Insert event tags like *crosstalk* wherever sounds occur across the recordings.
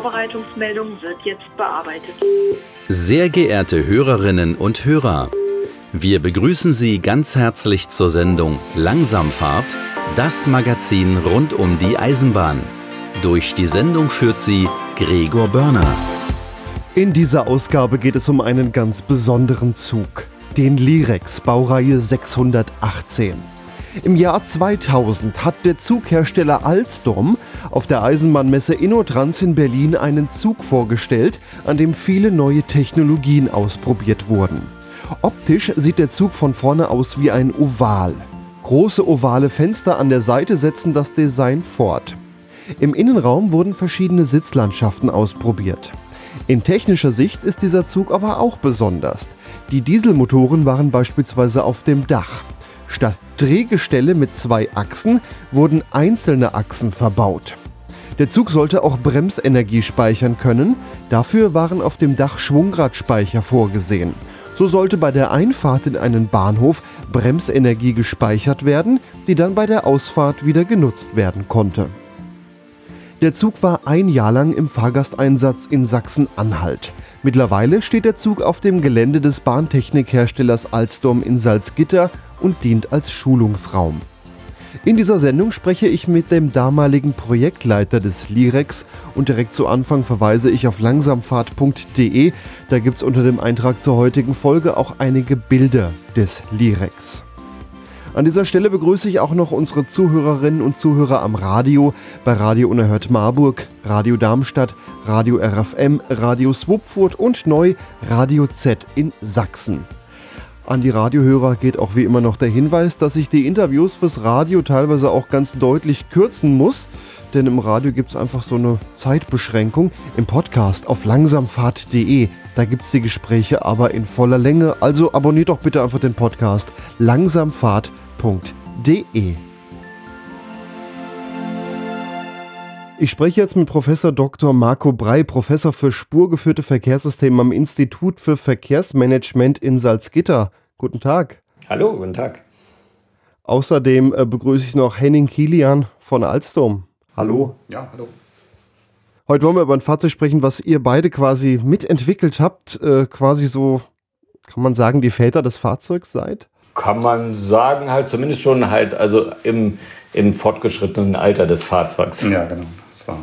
Vorbereitungsmeldung wird jetzt bearbeitet. Sehr geehrte Hörerinnen und Hörer, wir begrüßen Sie ganz herzlich zur Sendung Langsamfahrt, das Magazin rund um die Eisenbahn. Durch die Sendung führt sie Gregor Börner. In dieser Ausgabe geht es um einen ganz besonderen Zug, den Lirex Baureihe 618. Im Jahr 2000 hat der Zughersteller Alstom auf der Eisenbahnmesse Innotrans in Berlin einen Zug vorgestellt, an dem viele neue Technologien ausprobiert wurden. Optisch sieht der Zug von vorne aus wie ein Oval. Große ovale Fenster an der Seite setzen das Design fort. Im Innenraum wurden verschiedene Sitzlandschaften ausprobiert. In technischer Sicht ist dieser Zug aber auch besonders. Die Dieselmotoren waren beispielsweise auf dem Dach. Statt Drehgestelle mit zwei Achsen wurden einzelne Achsen verbaut. Der Zug sollte auch Bremsenergie speichern können, dafür waren auf dem Dach Schwungradspeicher vorgesehen. So sollte bei der Einfahrt in einen Bahnhof Bremsenergie gespeichert werden, die dann bei der Ausfahrt wieder genutzt werden konnte. Der Zug war ein Jahr lang im Fahrgasteinsatz in Sachsen-Anhalt. Mittlerweile steht der Zug auf dem Gelände des Bahntechnikherstellers Alstom in Salzgitter und dient als Schulungsraum. In dieser Sendung spreche ich mit dem damaligen Projektleiter des Lirex und direkt zu Anfang verweise ich auf langsamfahrt.de. Da gibt es unter dem Eintrag zur heutigen Folge auch einige Bilder des Lirex. An dieser Stelle begrüße ich auch noch unsere Zuhörerinnen und Zuhörer am Radio, bei Radio Unerhört Marburg, Radio Darmstadt, Radio RFM, Radio Swupfurt und neu Radio Z in Sachsen. An die Radiohörer geht auch wie immer noch der Hinweis, dass ich die Interviews fürs Radio teilweise auch ganz deutlich kürzen muss, denn im Radio gibt es einfach so eine Zeitbeschränkung. Im Podcast auf langsamfahrt.de, da gibt es die Gespräche aber in voller Länge. Also abonniert doch bitte einfach den Podcast langsamfahrt.de Ich spreche jetzt mit Professor Dr. Marco Brei, Professor für spurgeführte Verkehrssysteme am Institut für Verkehrsmanagement in Salzgitter. Guten Tag. Hallo, guten Tag. Außerdem äh, begrüße ich noch Henning Kilian von Alstom. Hallo. Ja, hallo. Heute wollen wir über ein Fahrzeug sprechen, was ihr beide quasi mitentwickelt habt, äh, quasi so, kann man sagen, die Väter des Fahrzeugs seid? kann man sagen, halt zumindest schon halt, also im, im fortgeschrittenen Alter des Fahrzeugs. Ja, genau. War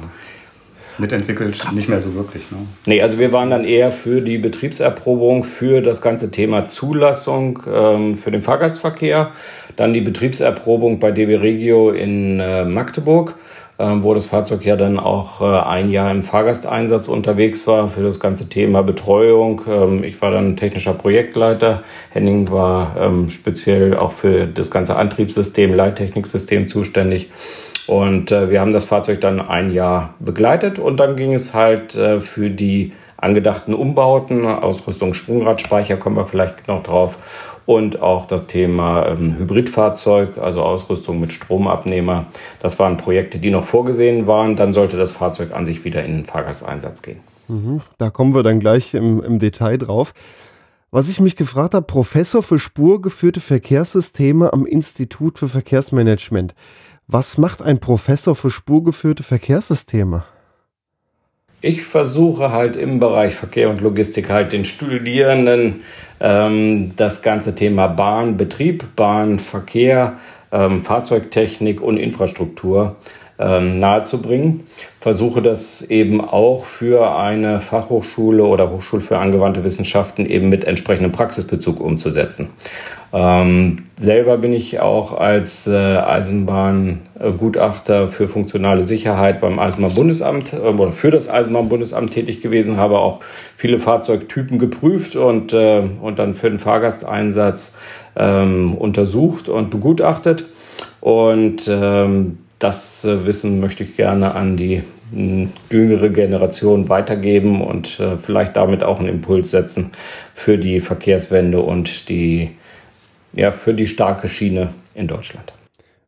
mitentwickelt, nicht mehr so wirklich. Ne? Nee, also wir waren dann eher für die Betriebserprobung, für das ganze Thema Zulassung ähm, für den Fahrgastverkehr, dann die Betriebserprobung bei DB Regio in äh, Magdeburg ähm, wo das Fahrzeug ja dann auch äh, ein Jahr im Fahrgasteinsatz unterwegs war für das ganze Thema Betreuung. Ähm, ich war dann technischer Projektleiter. Henning war ähm, speziell auch für das ganze Antriebssystem, Leittechniksystem zuständig. Und äh, wir haben das Fahrzeug dann ein Jahr begleitet und dann ging es halt äh, für die angedachten Umbauten, Ausrüstung Sprungradspeicher, kommen wir vielleicht noch drauf, und auch das Thema ähm, Hybridfahrzeug, also Ausrüstung mit Stromabnehmer. Das waren Projekte, die noch vorgesehen waren. Dann sollte das Fahrzeug an sich wieder in den Fahrgasteinsatz gehen. Mhm, da kommen wir dann gleich im, im Detail drauf. Was ich mich gefragt habe, Professor für spurgeführte Verkehrssysteme am Institut für Verkehrsmanagement. Was macht ein Professor für spurgeführte Verkehrssysteme? Ich versuche halt im Bereich Verkehr und Logistik halt den Studierenden ähm, das ganze Thema Bahnbetrieb, Bahnverkehr, ähm, Fahrzeugtechnik und Infrastruktur ähm, nahezubringen. Versuche das eben auch für eine Fachhochschule oder Hochschule für angewandte Wissenschaften eben mit entsprechendem Praxisbezug umzusetzen. Ähm, selber bin ich auch als äh, Eisenbahngutachter für funktionale Sicherheit beim Eisenbahnbundesamt äh, oder für das Eisenbahnbundesamt tätig gewesen, habe auch viele Fahrzeugtypen geprüft und, äh, und dann für den Fahrgasteinsatz ähm, untersucht und begutachtet. Und ähm, das äh, Wissen möchte ich gerne an die jüngere Generation weitergeben und äh, vielleicht damit auch einen Impuls setzen für die Verkehrswende und die, ja, für die starke Schiene in Deutschland.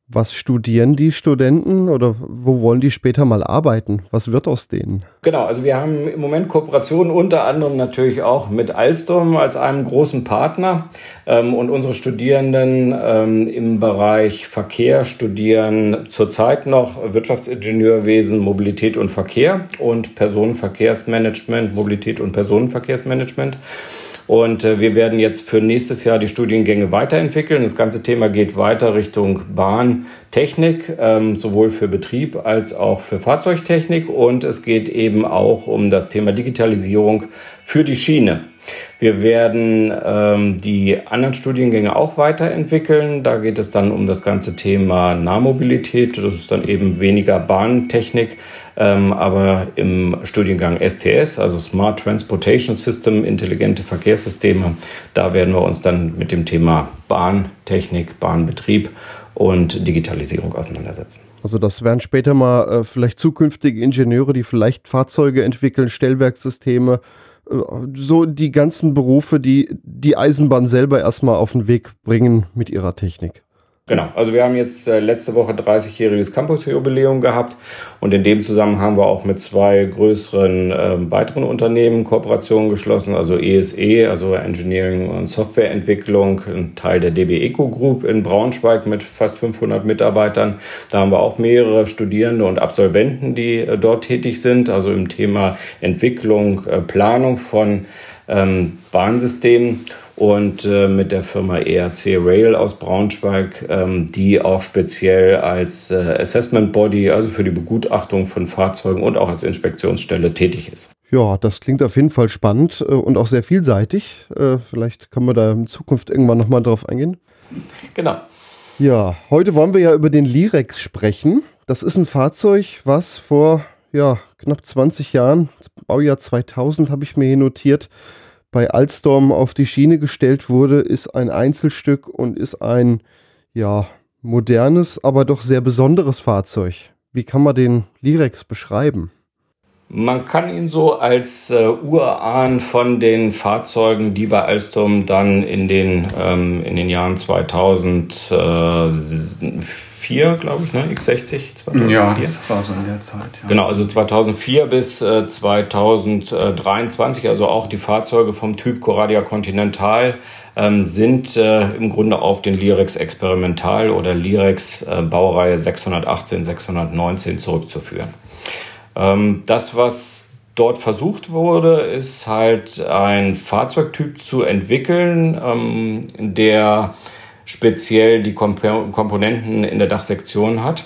Was studieren die Studenten oder wo wollen die später mal arbeiten? Was wird aus denen? Genau, also wir haben im Moment Kooperationen unter anderem natürlich auch mit Alstom als einem großen Partner. Ähm, und unsere Studierenden ähm, im Bereich Verkehr studieren zurzeit noch Wirtschaftsingenieurwesen, Mobilität und Verkehr und Personenverkehrsmanagement, Mobilität und Personenverkehrsmanagement. Und äh, wir werden jetzt für nächstes Jahr die Studiengänge weiterentwickeln. Das ganze Thema geht weiter Richtung Bahntechnik, ähm, sowohl für Betrieb als auch für Fahrzeugtechnik. Und es geht eben auch um das Thema Digitalisierung für die Schiene. Wir werden ähm, die anderen Studiengänge auch weiterentwickeln. Da geht es dann um das ganze Thema Nahmobilität. Das ist dann eben weniger Bahntechnik, ähm, aber im Studiengang STS, also Smart Transportation System, intelligente Verkehrssysteme, da werden wir uns dann mit dem Thema Bahntechnik, Bahnbetrieb und Digitalisierung auseinandersetzen. Also das wären später mal äh, vielleicht zukünftige Ingenieure, die vielleicht Fahrzeuge entwickeln, Stellwerksysteme, so die ganzen Berufe, die die Eisenbahn selber erstmal auf den Weg bringen mit ihrer Technik. Genau, also wir haben jetzt äh, letzte Woche 30-jähriges Campus-Jubiläum gehabt und in dem Zusammenhang haben wir auch mit zwei größeren äh, weiteren Unternehmen Kooperationen geschlossen, also ESE, e, also Engineering und Softwareentwicklung, ein Teil der DB Eco Group in Braunschweig mit fast 500 Mitarbeitern. Da haben wir auch mehrere Studierende und Absolventen, die äh, dort tätig sind, also im Thema Entwicklung, äh, Planung von ähm, Bahnsystemen und äh, mit der Firma ERC Rail aus Braunschweig, ähm, die auch speziell als äh, Assessment Body, also für die Begutachtung von Fahrzeugen und auch als Inspektionsstelle tätig ist. Ja, das klingt auf jeden Fall spannend äh, und auch sehr vielseitig. Äh, vielleicht können wir da in Zukunft irgendwann nochmal drauf eingehen. Genau. Ja, heute wollen wir ja über den Lirex sprechen. Das ist ein Fahrzeug, was vor ja, knapp 20 Jahren, Baujahr 2000 habe ich mir hier notiert, bei Alstom auf die Schiene gestellt wurde, ist ein Einzelstück und ist ein, ja, modernes, aber doch sehr besonderes Fahrzeug. Wie kann man den Lirex beschreiben? Man kann ihn so als äh, Urahn von den Fahrzeugen, die bei Alstom dann in den, ähm, in den Jahren 2000 äh, 2004, glaube ich, ne? X60 2004. Ja, das war so in der Zeit. Ja. Genau, also 2004 bis äh, 2023, also auch die Fahrzeuge vom Typ Coradia Continental ähm, sind äh, im Grunde auf den Lirex Experimental oder Lirex äh, Baureihe 618, 619 zurückzuführen. Ähm, das, was dort versucht wurde, ist halt ein Fahrzeugtyp zu entwickeln, ähm, der speziell die Komponenten in der Dachsektion hat.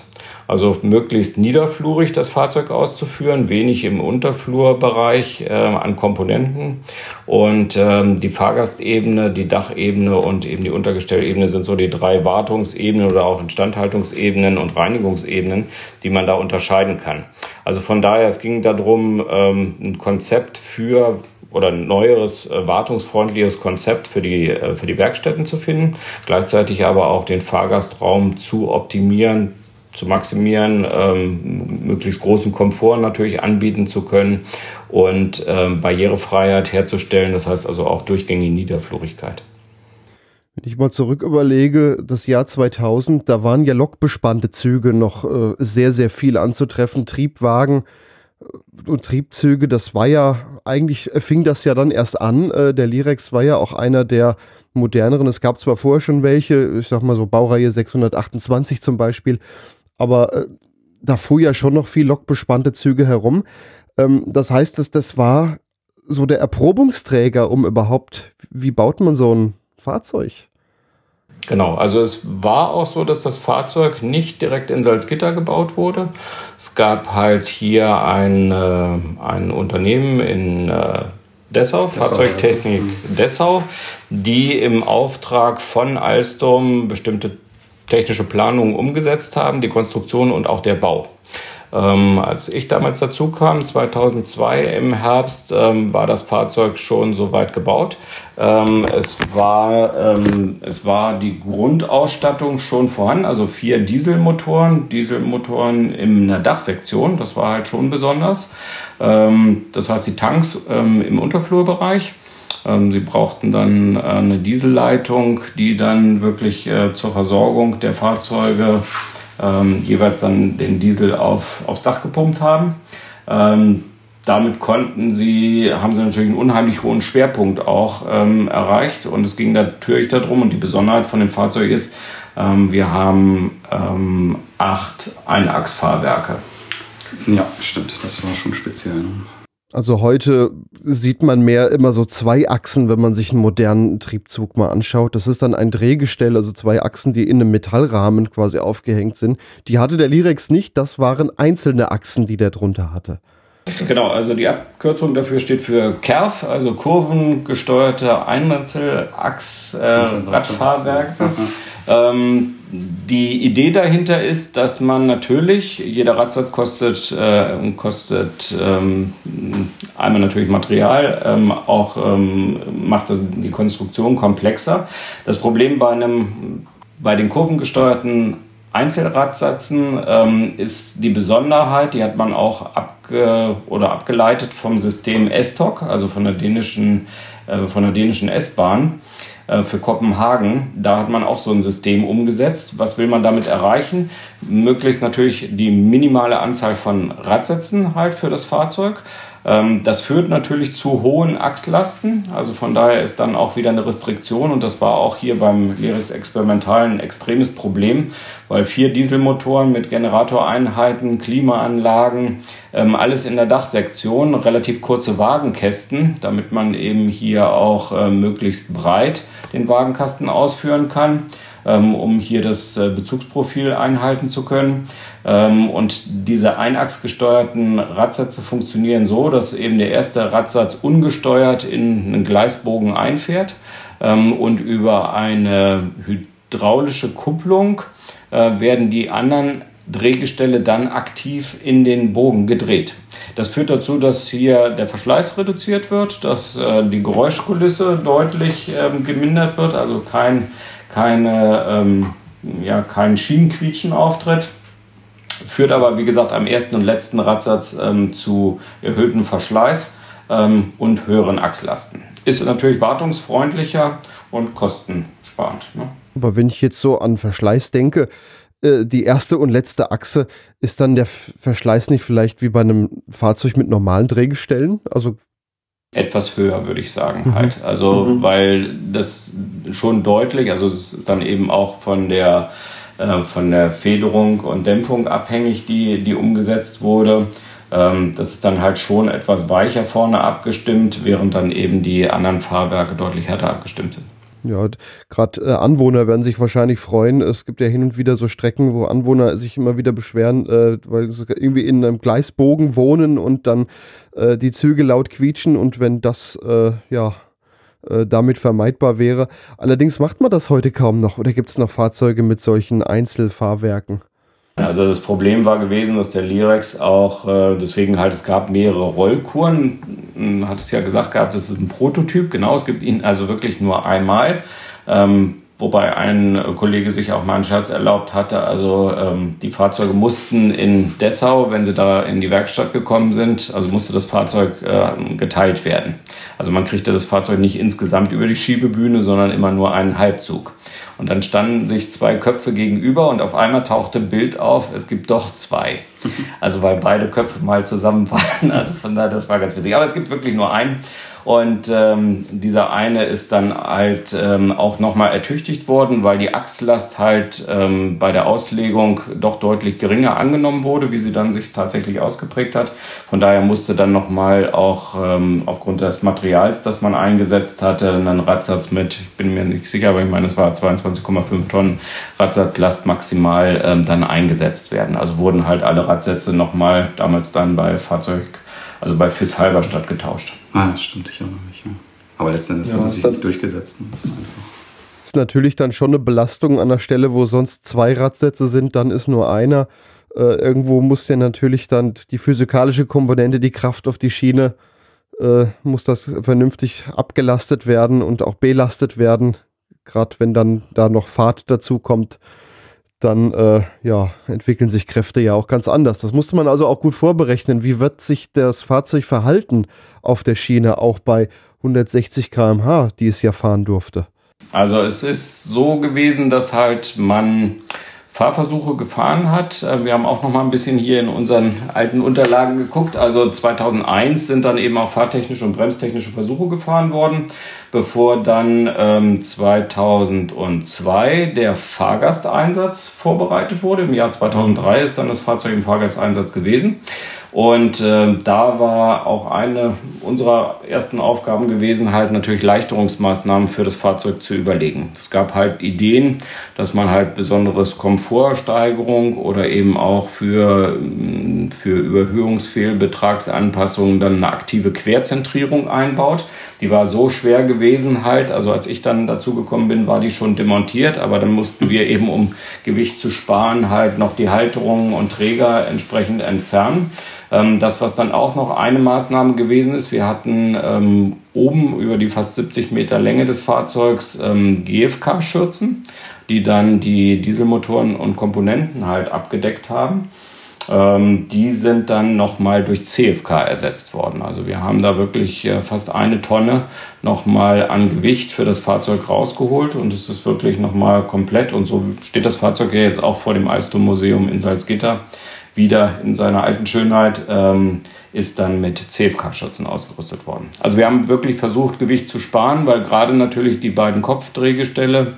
Also möglichst niederflurig das Fahrzeug auszuführen, wenig im Unterflurbereich äh, an Komponenten. Und ähm, die Fahrgastebene, die Dachebene und eben die Untergestellebene sind so die drei Wartungsebenen oder auch Instandhaltungsebenen und Reinigungsebenen, die man da unterscheiden kann. Also von daher, es ging darum, ähm, ein Konzept für oder ein neueres, äh, wartungsfreundliches Konzept für die, äh, für die Werkstätten zu finden, gleichzeitig aber auch den Fahrgastraum zu optimieren, zu maximieren, ähm, möglichst großen Komfort natürlich anbieten zu können und ähm, Barrierefreiheit herzustellen, das heißt also auch durchgängige Niederflurigkeit. Wenn ich mal zurück überlege, das Jahr 2000, da waren ja lokbespannte Züge noch äh, sehr, sehr viel anzutreffen, Triebwagen und Triebzüge, das war ja, eigentlich fing das ja dann erst an. Äh, der Lirex war ja auch einer der moderneren. Es gab zwar vorher schon welche, ich sag mal so Baureihe 628 zum Beispiel, aber äh, da fuhr ja schon noch viel lokbespannte Züge herum. Ähm, das heißt, dass das war so der Erprobungsträger, um überhaupt, wie baut man so ein Fahrzeug? Genau, also es war auch so, dass das Fahrzeug nicht direkt in Salzgitter gebaut wurde. Es gab halt hier ein, äh, ein Unternehmen in äh, Dessau, Fahrzeugtechnik Dessau, die im Auftrag von Alstom bestimmte technische Planungen umgesetzt haben, die Konstruktion und auch der Bau. Ähm, als ich damals dazu kam, 2002 im Herbst, ähm, war das Fahrzeug schon soweit gebaut. Ähm, es, war, ähm, es war die Grundausstattung schon vorhanden, also vier Dieselmotoren, Dieselmotoren in der Dachsektion, das war halt schon besonders. Ähm, das heißt, die Tanks ähm, im Unterflurbereich. Sie brauchten dann eine Dieselleitung, die dann wirklich äh, zur Versorgung der Fahrzeuge ähm, jeweils dann den Diesel auf, aufs Dach gepumpt haben. Ähm, damit konnten sie, haben sie natürlich einen unheimlich hohen Schwerpunkt auch ähm, erreicht. Und es ging natürlich darum, und die Besonderheit von dem Fahrzeug ist, ähm, wir haben ähm, acht Einachsfahrwerke. Ja, stimmt. Das war schon speziell. Ne? Also heute sieht man mehr immer so zwei Achsen, wenn man sich einen modernen Triebzug mal anschaut. Das ist dann ein Drehgestell, also zwei Achsen, die in einem Metallrahmen quasi aufgehängt sind. Die hatte der Lirex nicht, das waren einzelne Achsen, die der drunter hatte. Genau, also die Abkürzung dafür steht für KERF, also kurvengesteuerte Einzelachs-Radfahrwerke. Äh, die Idee dahinter ist, dass man natürlich, jeder Radsatz kostet, äh, kostet ähm, einmal natürlich Material, ähm, auch ähm, macht die Konstruktion komplexer. Das Problem bei einem bei den kurvengesteuerten Einzelradsätzen ähm, ist die Besonderheit, die hat man auch abge oder abgeleitet vom System S-Tok, also von der dänischen, äh, von der dänischen S-Bahn für Kopenhagen. Da hat man auch so ein System umgesetzt. Was will man damit erreichen? Möglichst natürlich die minimale Anzahl von Radsätzen halt für das Fahrzeug. Ähm, das führt natürlich zu hohen Achslasten. Also von daher ist dann auch wieder eine Restriktion und das war auch hier beim Lyrex Experimental ein extremes Problem, weil vier Dieselmotoren mit Generatoreinheiten, Klimaanlagen, ähm, alles in der Dachsektion, relativ kurze Wagenkästen, damit man eben hier auch äh, möglichst breit den Wagenkasten ausführen kann um hier das äh, Bezugsprofil einhalten zu können. Ähm, und diese einachsgesteuerten Radsätze funktionieren so, dass eben der erste Radsatz ungesteuert in einen Gleisbogen einfährt ähm, und über eine hydraulische Kupplung äh, werden die anderen Drehgestelle dann aktiv in den Bogen gedreht. Das führt dazu, dass hier der Verschleiß reduziert wird, dass äh, die Geräuschkulisse deutlich ähm, gemindert wird, also kein, keine, ähm, ja, kein Schienenquietschen auftritt führt aber, wie gesagt, am ersten und letzten Radsatz ähm, zu erhöhtem Verschleiß ähm, und höheren Achslasten. Ist natürlich wartungsfreundlicher und kostensparend. Ne? Aber wenn ich jetzt so an Verschleiß denke, äh, die erste und letzte Achse, ist dann der Verschleiß nicht vielleicht wie bei einem Fahrzeug mit normalen Drehgestellen? Also etwas höher, würde ich sagen, mhm. halt. Also, mhm. weil das schon deutlich, also es ist dann eben auch von der äh, von der Federung und Dämpfung abhängig, die, die umgesetzt wurde. Ähm, das ist dann halt schon etwas weicher vorne abgestimmt, während dann eben die anderen Fahrwerke deutlich härter abgestimmt sind. Ja, gerade äh, Anwohner werden sich wahrscheinlich freuen. Es gibt ja hin und wieder so Strecken, wo Anwohner sich immer wieder beschweren, äh, weil sie irgendwie in einem Gleisbogen wohnen und dann äh, die Züge laut quietschen und wenn das äh, ja äh, damit vermeidbar wäre. Allerdings macht man das heute kaum noch oder gibt es noch Fahrzeuge mit solchen Einzelfahrwerken? Also das Problem war gewesen, dass der Lirex auch, äh, deswegen halt, es gab mehrere Rollkuren, hat es ja gesagt gehabt, das ist ein Prototyp, genau, es gibt ihn also wirklich nur einmal. Ähm, wobei ein Kollege sich auch mal einen Scherz erlaubt hatte. Also ähm, die Fahrzeuge mussten in Dessau, wenn sie da in die Werkstatt gekommen sind, also musste das Fahrzeug äh, geteilt werden. Also man kriegte das Fahrzeug nicht insgesamt über die Schiebebühne, sondern immer nur einen Halbzug. Und dann standen sich zwei Köpfe gegenüber und auf einmal tauchte ein Bild auf, es gibt doch zwei. *laughs* Also weil beide Köpfe mal zusammen waren. Also von daher, das war ganz witzig. Aber es gibt wirklich nur einen. Und ähm, dieser eine ist dann halt ähm, auch nochmal ertüchtigt worden, weil die Achslast halt ähm, bei der Auslegung doch deutlich geringer angenommen wurde, wie sie dann sich tatsächlich ausgeprägt hat. Von daher musste dann nochmal auch ähm, aufgrund des Materials, das man eingesetzt hatte, einen Radsatz mit, ich bin mir nicht sicher, aber ich meine, es war 22,5 Tonnen Radsatzlast maximal ähm, dann eingesetzt werden. Also wurden halt alle Radsätze nochmal damals dann bei Fahrzeug also bei FIS Halberstadt getauscht. Ah, stimmt, ich erinnere mich. Ja. Aber letztendlich ja, hat es sich nicht durchgesetzt. Das ist, ist natürlich dann schon eine Belastung an der Stelle, wo sonst zwei Radsätze sind, dann ist nur einer. Äh, irgendwo muss ja natürlich dann die physikalische Komponente, die Kraft auf die Schiene, äh, muss das vernünftig abgelastet werden und auch belastet werden. Gerade wenn dann da noch Fahrt dazu kommt dann äh, ja, entwickeln sich Kräfte ja auch ganz anders. Das musste man also auch gut vorberechnen. Wie wird sich das Fahrzeug verhalten auf der Schiene, auch bei 160 km/h, die es ja fahren durfte? Also es ist so gewesen, dass halt man Fahrversuche gefahren hat. Äh, wir haben auch noch mal ein bisschen hier in unseren alten Unterlagen geguckt. Also 2001 sind dann eben auch fahrtechnische und bremstechnische Versuche gefahren worden, bevor dann ähm, 2002 der Fahrgasteinsatz vorbereitet wurde. Im Jahr 2003 ist dann das Fahrzeug im Fahrgasteinsatz gewesen. Und äh, da war auch eine unserer ersten Aufgaben gewesen, halt natürlich Leichterungsmaßnahmen für das Fahrzeug zu überlegen. Es gab halt Ideen, dass man halt besonderes Komfortsteigerung oder eben auch für, für Überhöhungsfehlbetragsanpassungen dann eine aktive Querzentrierung einbaut. Die war so schwer gewesen halt, also als ich dann dazu gekommen bin, war die schon demontiert, aber dann mussten wir eben, um Gewicht zu sparen, halt noch die Halterungen und Träger entsprechend entfernen. Ähm, das, was dann auch noch eine Maßnahme gewesen ist, wir hatten ähm, oben über die fast 70 Meter Länge des Fahrzeugs ähm, GFK-Schürzen, die dann die Dieselmotoren und Komponenten halt abgedeckt haben. Ähm, die sind dann nochmal durch CFK ersetzt worden. Also wir haben da wirklich äh, fast eine Tonne nochmal an Gewicht für das Fahrzeug rausgeholt und es ist wirklich nochmal komplett und so steht das Fahrzeug ja jetzt auch vor dem Alstom-Museum in Salzgitter wieder in seiner alten Schönheit, ähm, ist dann mit CFK-Schützen ausgerüstet worden. Also wir haben wirklich versucht, Gewicht zu sparen, weil gerade natürlich die beiden Kopfdrehgestelle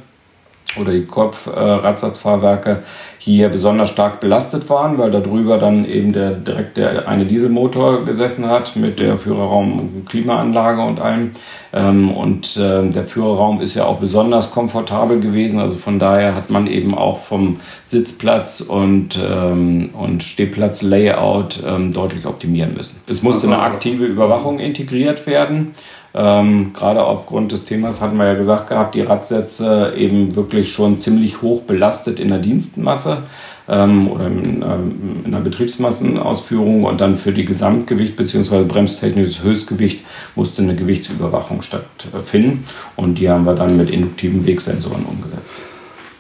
oder die Kopfradsatzfahrwerke äh, hier besonders stark belastet waren, weil darüber dann eben der direkt der eine Dieselmotor gesessen hat mit der Führerraum Klimaanlage und allem. Ähm, und äh, der Führerraum ist ja auch besonders komfortabel gewesen. Also von daher hat man eben auch vom Sitzplatz und, ähm, und Stehplatz-Layout ähm, deutlich optimieren müssen. Es musste eine aktive Überwachung integriert werden. Ähm, gerade aufgrund des Themas hatten wir ja gesagt gehabt, die Radsätze eben wirklich schon ziemlich hoch belastet in der Dienstmasse ähm, oder in, ähm, in, der Betriebsmassenausführung und dann für die Gesamtgewicht bzw. bremstechnisches Höchstgewicht musste eine Gewichtsüberwachung stattfinden und die haben wir dann mit induktiven Wegsensoren umgesetzt.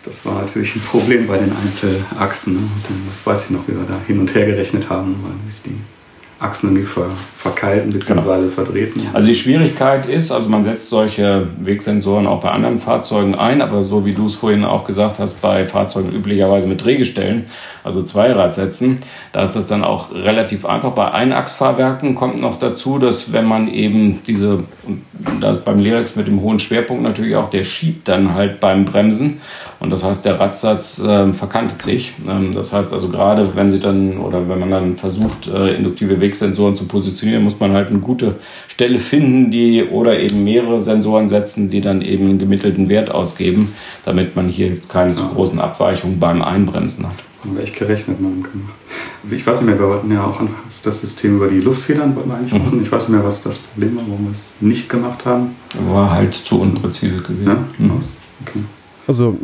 Das war natürlich ein Problem bei den Einzelachsen. Ne? Das weiß ich noch, wie wir da hin und her gerechnet haben, weil sich die Achsen irgendwie ver, verkalten bzw. Genau. verdrehten. Also die Schwierigkeit ist, also man setzt solche Wegsensoren auch bei anderen Fahrzeugen ein, aber so wie du es vorhin auch gesagt hast, bei Fahrzeugen üblicherweise mit Drehgestellen, also Zweiradsätzen, da ist das dann auch relativ einfach. Bei Einachsfahrwerken kommt noch dazu, dass wenn man eben diese, das beim Lyrex mit dem hohen Schwerpunkt natürlich auch, der schiebt dann halt beim Bremsen und das heißt, der Radsatz äh, verkantet sich. Ähm, das heißt also gerade, wenn sie dann oder wenn man dann versucht, äh, induktive Weg Wegsensoren zu positionieren, muss man halt eine gute Stelle finden, die oder eben mehrere Sensoren setzen, die dann eben einen gemittelten Wert ausgeben, damit man hier jetzt keine zu großen Abweichungen beim Einbremsen hat. Haben wir echt gerechnet machen können. Ich weiß nicht mehr, wir wollten ja auch das System über die Luftfedern wollten wir eigentlich mhm. machen. Ich weiß nicht mehr, was das Problem war, warum wir es nicht gemacht haben. War halt zu unpräzise gewesen. Ja? Mhm. Okay. Also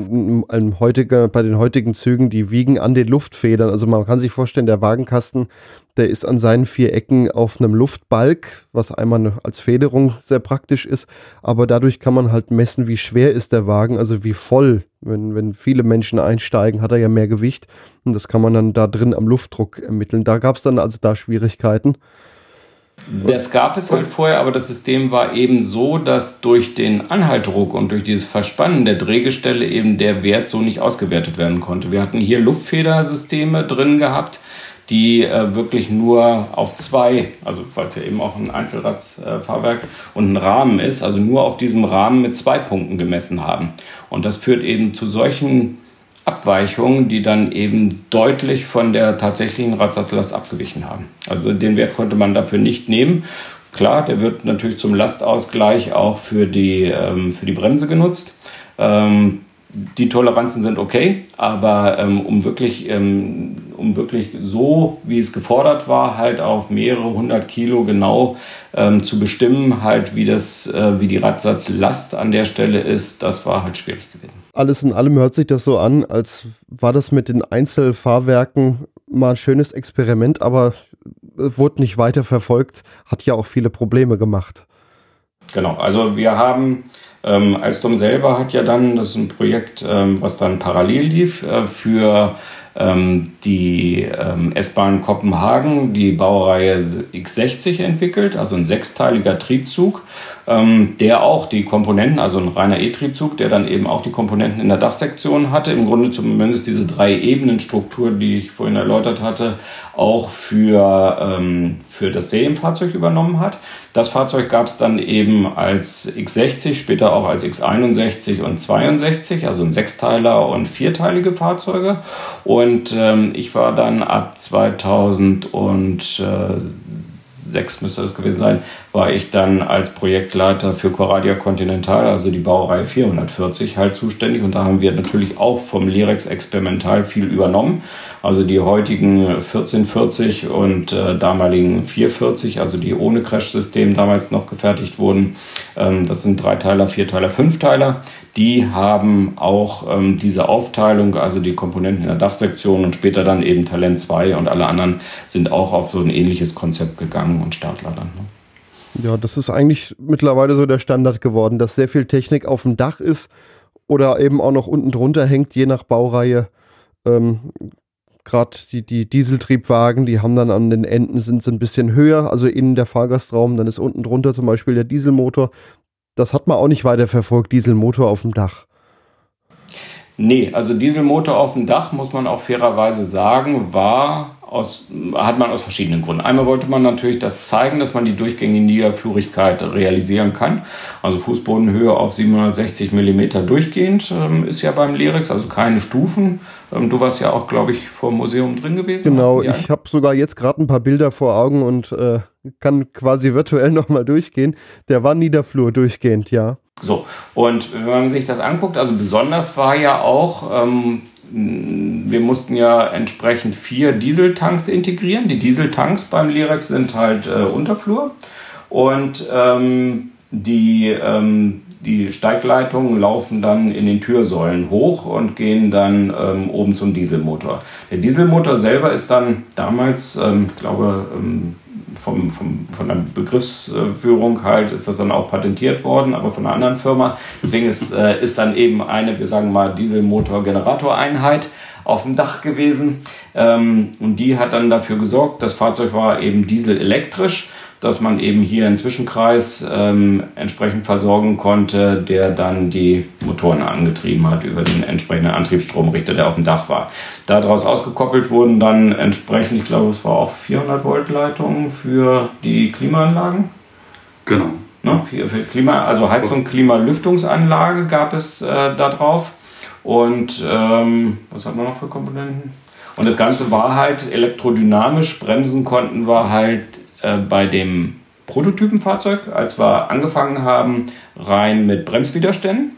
heutiger, bei den heutigen Zügen, die wiegen an den Luftfedern. Also man kann sich vorstellen, der Wagenkasten, der ist an seinen vier Ecken auf einem Luftbalg, was einmal als Federung sehr praktisch ist. Aber dadurch kann man halt messen, wie schwer ist der Wagen, also wie voll. Wenn, wenn viele Menschen einsteigen, hat er ja mehr Gewicht. Und das kann man dann da drin am Luftdruck ermitteln. Da gab es dann also da Schwierigkeiten. Das gab es halt vorher, aber das System war eben so, dass durch den Anhaltdruck und durch dieses Verspannen der Drehgestelle eben der Wert so nicht ausgewertet werden konnte. Wir hatten hier Luftfedersysteme drin gehabt, die äh, wirklich nur auf zwei, also weil es ja eben auch ein Einzelradfahrwerk und ein Rahmen ist, also nur auf diesem Rahmen mit zwei Punkten gemessen haben. Und das führt eben zu solchen Abweichungen, die dann eben deutlich von der tatsächlichen Radsatzlast abgewichen haben. Also den Wert konnte man dafür nicht nehmen. Klar, der wird natürlich zum Lastausgleich auch für die, ähm, für die Bremse genutzt. Ähm, die Toleranzen sind okay, aber ähm, um wirklich, ähm, um wirklich so, wie es gefordert war, halt auf mehrere hundert Kilo genau ähm, zu bestimmen, halt wie das, äh, wie die Radsatzlast an der Stelle ist, das war halt schwierig gewesen. Alles in allem hört sich das so an, als war das mit den Einzelfahrwerken mal ein schönes Experiment, aber wurde nicht weiter verfolgt, hat ja auch viele Probleme gemacht. Genau, also wir haben ähm, Alstom selber hat ja dann, das ist ein Projekt, ähm, was dann parallel lief, äh, für ähm, die ähm, S-Bahn Kopenhagen die Baureihe X60 entwickelt, also ein sechsteiliger Triebzug, ähm, der auch die Komponenten, also ein reiner E-Triebzug, der dann eben auch die Komponenten in der Dachsektion hatte, im Grunde zumindest diese drei Ebenen-Struktur, die ich vorhin erläutert hatte, auch für, ähm, für das Serienfahrzeug übernommen hat. Das Fahrzeug gab es dann eben als X60, später auch als X61 und 62, also ein Sechsteiler und vierteilige Fahrzeuge. Und ähm, ich war dann ab 2006 müsste das gewesen sein, war ich dann als Projektleiter für Coradia Continental, also die Baureihe 440, halt zuständig. Und da haben wir natürlich auch vom Lirex Experimental viel übernommen. Also die heutigen 1440 und äh, damaligen 440, also die ohne Crash-System damals noch gefertigt wurden. Ähm, das sind Dreiteiler, Vierteiler, Fünfteiler. Die haben auch ähm, diese Aufteilung, also die Komponenten in der Dachsektion und später dann eben Talent 2 und alle anderen sind auch auf so ein ähnliches Konzept gegangen und Startler dann. Ne? Ja, das ist eigentlich mittlerweile so der Standard geworden, dass sehr viel Technik auf dem Dach ist oder eben auch noch unten drunter hängt, je nach Baureihe. Ähm, Gerade die, die Dieseltriebwagen, die haben dann an den Enden sind sie ein bisschen höher, also innen der Fahrgastraum, dann ist unten drunter zum Beispiel der Dieselmotor. Das hat man auch nicht weiter verfolgt, Dieselmotor auf dem Dach. Nee, also Dieselmotor auf dem Dach, muss man auch fairerweise sagen, war aus, hat man aus verschiedenen Gründen. Einmal wollte man natürlich das zeigen, dass man die durchgängige Niederflurigkeit realisieren kann. Also Fußbodenhöhe auf 760 mm durchgehend ähm, ist ja beim Lyrex, also keine Stufen. Ähm, du warst ja auch, glaube ich, vor dem Museum drin gewesen. Genau, ich habe sogar jetzt gerade ein paar Bilder vor Augen und äh, kann quasi virtuell *laughs* nochmal durchgehen. Der war Niederflur durchgehend, ja. So, und wenn man sich das anguckt, also besonders war ja auch, ähm, wir mussten ja entsprechend vier Dieseltanks integrieren. Die Dieseltanks beim Lirex sind halt äh, Unterflur und ähm, die, ähm, die Steigleitungen laufen dann in den Türsäulen hoch und gehen dann ähm, oben zum Dieselmotor. Der Dieselmotor selber ist dann damals, ähm, ich glaube, ähm, vom, vom, von der Begriffsführung halt ist das dann auch patentiert worden, aber von einer anderen Firma. Deswegen ist, äh, *laughs* ist dann eben eine, wir sagen mal, Dieselmotor-Generatoreinheit auf dem Dach gewesen. Ähm, und die hat dann dafür gesorgt, das Fahrzeug war eben dieselelektrisch dass man eben hier einen Zwischenkreis ähm, entsprechend versorgen konnte, der dann die Motoren angetrieben hat über den entsprechenden Antriebsstromrichter, der auf dem Dach war. Daraus ausgekoppelt wurden dann entsprechend, ich glaube, es war auch 400 Volt Leitungen für die Klimaanlagen. Genau. Ne, für, für Klima, also Heizung, Klimalüftungsanlage gab es äh, da drauf. Und ähm, was hat man noch für Komponenten? Und das Ganze war halt elektrodynamisch. Bremsen konnten wir halt äh, bei dem Prototypenfahrzeug, als wir angefangen haben, rein mit Bremswiderständen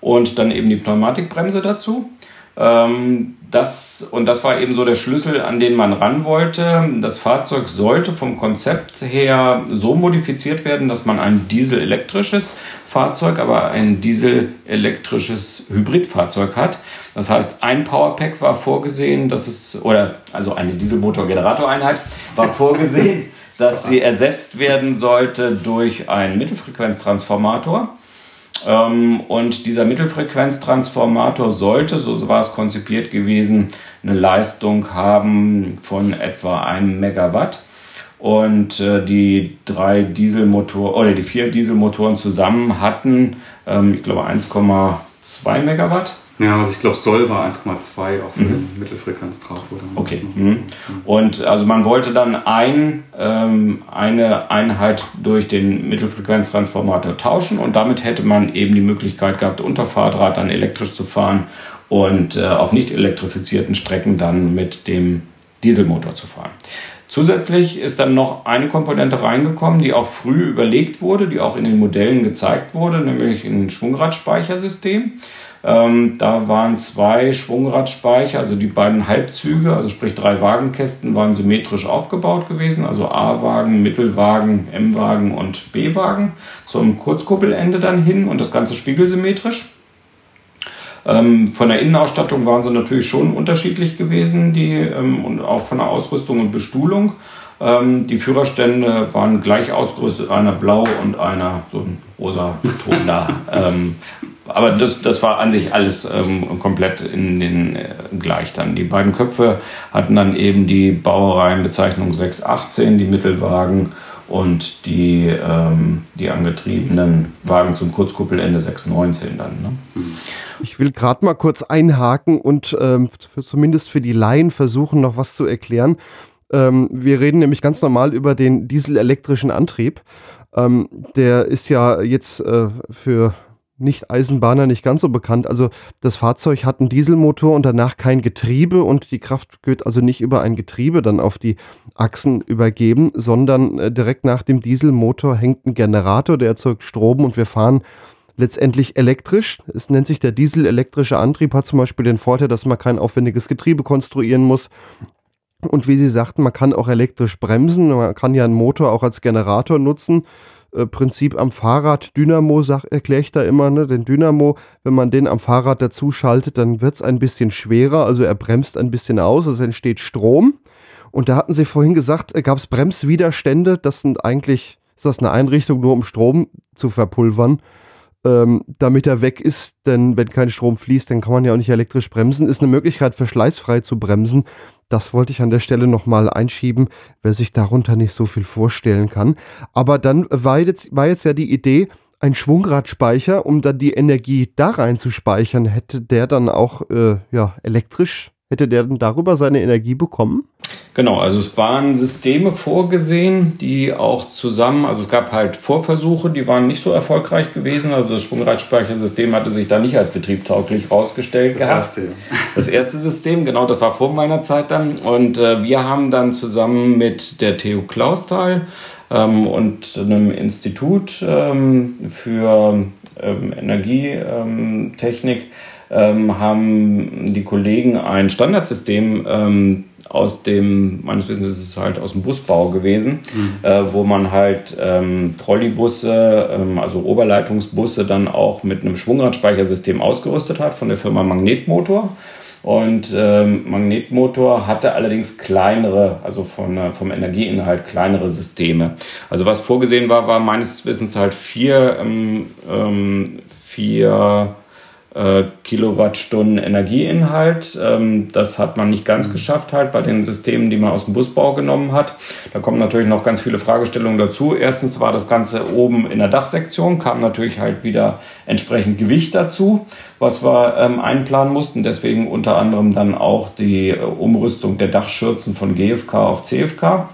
und dann eben die Pneumatikbremse dazu. Ähm, das, und das war eben so der Schlüssel, an den man ran wollte. Das Fahrzeug sollte vom Konzept her so modifiziert werden, dass man ein dieselelektrisches Fahrzeug, aber ein dieselelektrisches Hybridfahrzeug hat. Das heißt, ein Powerpack war vorgesehen, dass es, oder also eine Dieselmotor-Generatoreinheit war vorgesehen, *laughs* dass sie ersetzt werden sollte durch einen Mittelfrequenztransformator. Ähm, und dieser Mittelfrequenztransformator sollte, so war es konzipiert gewesen, eine Leistung haben von etwa einem Megawatt. Und äh, die drei Dieselmotoren oder die vier Dieselmotoren zusammen hatten, ähm, ich glaube, 1,2 Megawatt. Ja, also ich glaube, Soll war 1,2 auf mhm. Mittelfrequenz drauf. Oder okay. Mhm. Und also man wollte dann ein, ähm, eine Einheit durch den Mittelfrequenztransformator tauschen und damit hätte man eben die Möglichkeit gehabt, unter Fahrdraht dann elektrisch zu fahren und äh, auf nicht elektrifizierten Strecken dann mit dem Dieselmotor zu fahren. Zusätzlich ist dann noch eine Komponente reingekommen, die auch früh überlegt wurde, die auch in den Modellen gezeigt wurde, nämlich ein Schwungradspeichersystem. Ähm, da waren zwei Schwungradspeicher, also die beiden Halbzüge, also sprich drei Wagenkästen, waren symmetrisch aufgebaut gewesen, also A-Wagen, Mittelwagen, M-Wagen und B-Wagen zum Kurzkuppelende dann hin und das Ganze spiegelsymmetrisch. Ähm, von der Innenausstattung waren sie natürlich schon unterschiedlich gewesen, die ähm, und auch von der Ausrüstung und Bestuhlung. Ähm, die Führerstände waren gleich ausgerüstet, einer blau und einer so ein rosa Ton da. *laughs* ähm, aber das, das war an sich alles ähm, komplett in den äh, gleich dann. Die beiden Köpfe hatten dann eben die Baureihenbezeichnung 618, die Mittelwagen und die, ähm, die angetriebenen Wagen zum Kurzkuppelende 619 dann. Ne? Ich will gerade mal kurz einhaken und ähm, für, zumindest für die Laien versuchen, noch was zu erklären. Ähm, wir reden nämlich ganz normal über den dieselelektrischen Antrieb. Ähm, der ist ja jetzt äh, für nicht-Eisenbahner nicht ganz so bekannt. Also das Fahrzeug hat einen Dieselmotor und danach kein Getriebe und die Kraft wird also nicht über ein Getriebe dann auf die Achsen übergeben, sondern äh, direkt nach dem Dieselmotor hängt ein Generator, der erzeugt Strom und wir fahren letztendlich elektrisch. Es nennt sich der dieselelektrische Antrieb, hat zum Beispiel den Vorteil, dass man kein aufwendiges Getriebe konstruieren muss. Und wie Sie sagten, man kann auch elektrisch bremsen. Man kann ja einen Motor auch als Generator nutzen. Äh, Prinzip am Fahrrad, Dynamo, erkläre ich da immer, ne? Den Dynamo, wenn man den am Fahrrad dazu schaltet, dann wird es ein bisschen schwerer, also er bremst ein bisschen aus, es entsteht Strom. Und da hatten Sie vorhin gesagt, äh, gab es Bremswiderstände, das sind eigentlich, ist das eine Einrichtung nur um Strom zu verpulvern ähm, damit er weg ist. Denn wenn kein Strom fließt, dann kann man ja auch nicht elektrisch bremsen. Ist eine Möglichkeit, verschleißfrei zu bremsen. Das wollte ich an der Stelle nochmal einschieben, wer sich darunter nicht so viel vorstellen kann. Aber dann war jetzt, war jetzt ja die Idee, ein Schwungradspeicher, um dann die Energie da rein zu speichern, hätte der dann auch äh, ja, elektrisch, hätte der dann darüber seine Energie bekommen? Genau, also es waren Systeme vorgesehen, die auch zusammen, also es gab halt Vorversuche, die waren nicht so erfolgreich gewesen. Also das Schwungradspeichersystem hatte sich da nicht als betriebtauglich rausgestellt das gehabt. Erste. *laughs* Das erste System, genau, das war vor meiner Zeit dann. Und äh, wir haben dann zusammen mit der TU Clausthal ähm, und einem Institut ähm, für ähm, Energietechnik ähm, haben die Kollegen ein Standardsystem ähm, aus dem, meines Wissens ist es halt aus dem Busbau gewesen, mhm. äh, wo man halt ähm, Trolleybusse, ähm, also Oberleitungsbusse dann auch mit einem Schwungradspeichersystem ausgerüstet hat von der Firma Magnetmotor. Und ähm, Magnetmotor hatte allerdings kleinere, also von, äh, vom Energieinhalt kleinere Systeme. Also was vorgesehen war, war meines Wissens halt vier, ähm, ähm vier äh, Kilowattstunden Energieinhalt. Ähm, das hat man nicht ganz geschafft halt bei den Systemen, die man aus dem Busbau genommen hat. Da kommen natürlich noch ganz viele Fragestellungen dazu. Erstens war das Ganze oben in der Dachsektion, kam natürlich halt wieder entsprechend Gewicht dazu, was wir ähm, einplanen mussten. Deswegen unter anderem dann auch die äh, Umrüstung der Dachschürzen von GFK auf CFK,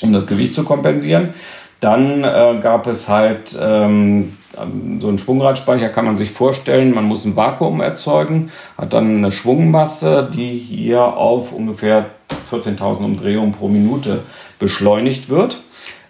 um das Gewicht zu kompensieren. Dann äh, gab es halt ähm, so einen Schwungradspeicher kann man sich vorstellen, man muss ein Vakuum erzeugen, hat dann eine Schwungmasse, die hier auf ungefähr 14.000 Umdrehungen pro Minute beschleunigt wird.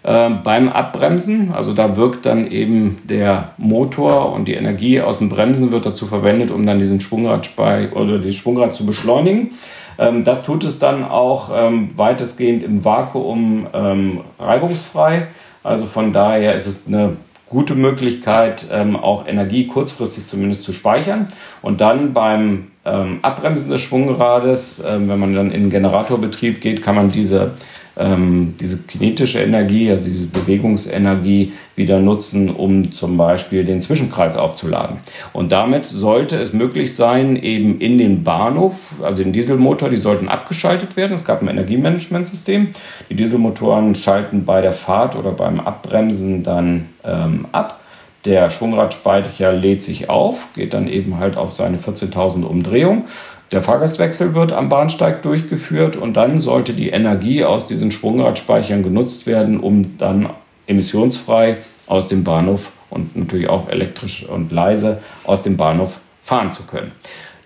Äh, beim Abbremsen, also da wirkt dann eben der Motor und die Energie aus dem Bremsen wird dazu verwendet, um dann diesen Schwungradspeicher oder das Schwungrad zu beschleunigen. Ähm, das tut es dann auch ähm, weitestgehend im Vakuum ähm, reibungsfrei. Also von daher ist es eine gute Möglichkeit, ähm, auch Energie kurzfristig zumindest zu speichern. Und dann beim ähm, Abbremsen des Schwungrades, ähm, wenn man dann in den Generatorbetrieb geht, kann man diese ähm, diese kinetische Energie, also diese Bewegungsenergie wieder nutzen, um zum Beispiel den Zwischenkreis aufzuladen. Und damit sollte es möglich sein, eben in den Bahnhof, also den Dieselmotor, die sollten abgeschaltet werden. Es gab ein Energiemanagementsystem. Die Dieselmotoren schalten bei der Fahrt oder beim Abbremsen dann ähm, ab. Der Schwungradspeicher lädt sich auf, geht dann eben halt auf seine 14.000 Umdrehungen der Fahrgastwechsel wird am Bahnsteig durchgeführt und dann sollte die Energie aus diesen Schwungradspeichern genutzt werden, um dann emissionsfrei aus dem Bahnhof und natürlich auch elektrisch und leise aus dem Bahnhof fahren zu können.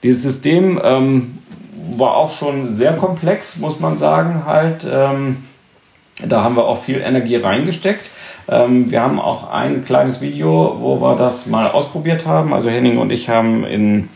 Dieses System ähm, war auch schon sehr komplex, muss man sagen. Halt, ähm, da haben wir auch viel Energie reingesteckt. Ähm, wir haben auch ein kleines Video, wo wir das mal ausprobiert haben. Also Henning und ich haben in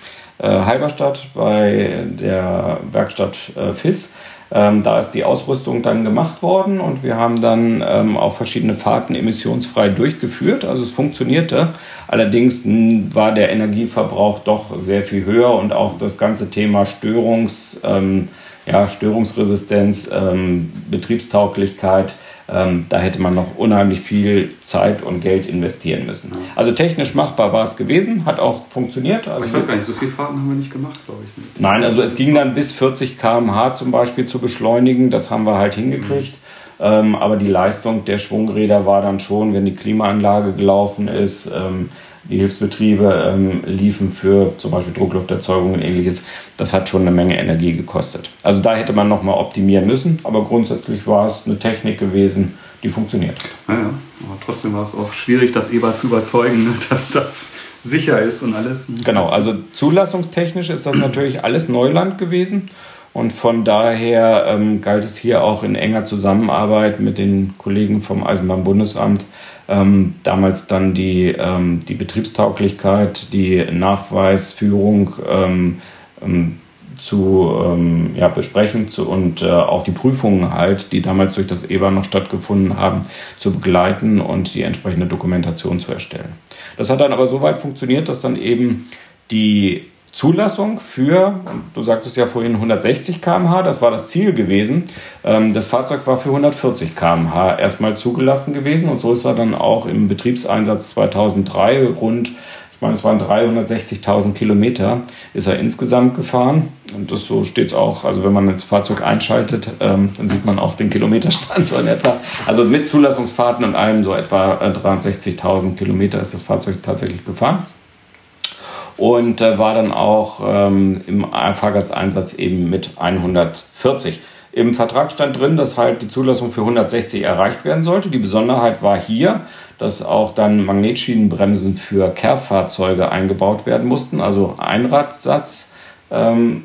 Halberstadt bei der Werkstatt äh, FIS. Ähm, da ist die Ausrüstung dann gemacht worden und wir haben dann ähm, auch verschiedene Fahrten emissionsfrei durchgeführt. Also es funktionierte. Allerdings war der Energieverbrauch doch sehr viel höher und auch das ganze Thema Störungs, ähm, ja, Störungsresistenz, ähm, Betriebstauglichkeit ähm, da hätte man noch unheimlich viel Zeit und Geld investieren müssen. Also technisch machbar war es gewesen, hat auch funktioniert. Also ich weiß gar nicht, so viele Fahrten haben wir nicht gemacht, glaube ich. Nein, also es ging dann bis 40 km/h zum Beispiel zu beschleunigen. Das haben wir halt hingekriegt. Mhm. Ähm, aber die Leistung der Schwungräder war dann schon, wenn die Klimaanlage gelaufen ist, ähm, die Hilfsbetriebe ähm, liefen für zum Beispiel Drucklufterzeugung und ähnliches. Das hat schon eine Menge Energie gekostet. Also da hätte man nochmal optimieren müssen, aber grundsätzlich war es eine Technik gewesen, die funktioniert. Ja, ja. aber trotzdem war es auch schwierig, das Eber zu überzeugen, *laughs* ne, dass das sicher ist und alles. Genau, also zulassungstechnisch ist das natürlich alles Neuland gewesen. Und von daher ähm, galt es hier auch in enger Zusammenarbeit mit den Kollegen vom Eisenbahnbundesamt ähm, damals dann die, ähm, die Betriebstauglichkeit, die Nachweisführung ähm, ähm zu ähm, ja, besprechen zu, und äh, auch die Prüfungen halt, die damals durch das EBA noch stattgefunden haben, zu begleiten und die entsprechende Dokumentation zu erstellen. Das hat dann aber so weit funktioniert, dass dann eben die Zulassung für, du sagtest ja vorhin 160 km/h, das war das Ziel gewesen. Ähm, das Fahrzeug war für 140 km/h erstmal zugelassen gewesen und so ist er dann auch im Betriebseinsatz 2003 rund, ich meine, es waren 360.000 Kilometer, ist er insgesamt gefahren. Und das so steht es auch, also wenn man das Fahrzeug einschaltet, ähm, dann sieht man auch den Kilometerstand so in etwa. Also mit Zulassungsfahrten und allem so etwa 63.000 Kilometer ist das Fahrzeug tatsächlich gefahren und äh, war dann auch ähm, im Fahrgasteinsatz eben mit 140. Im Vertrag stand drin, dass halt die Zulassung für 160 erreicht werden sollte. Die Besonderheit war hier, dass auch dann Magnetschienenbremsen für Kehrfahrzeuge eingebaut werden mussten, also Einradsatzfahrzeug ähm,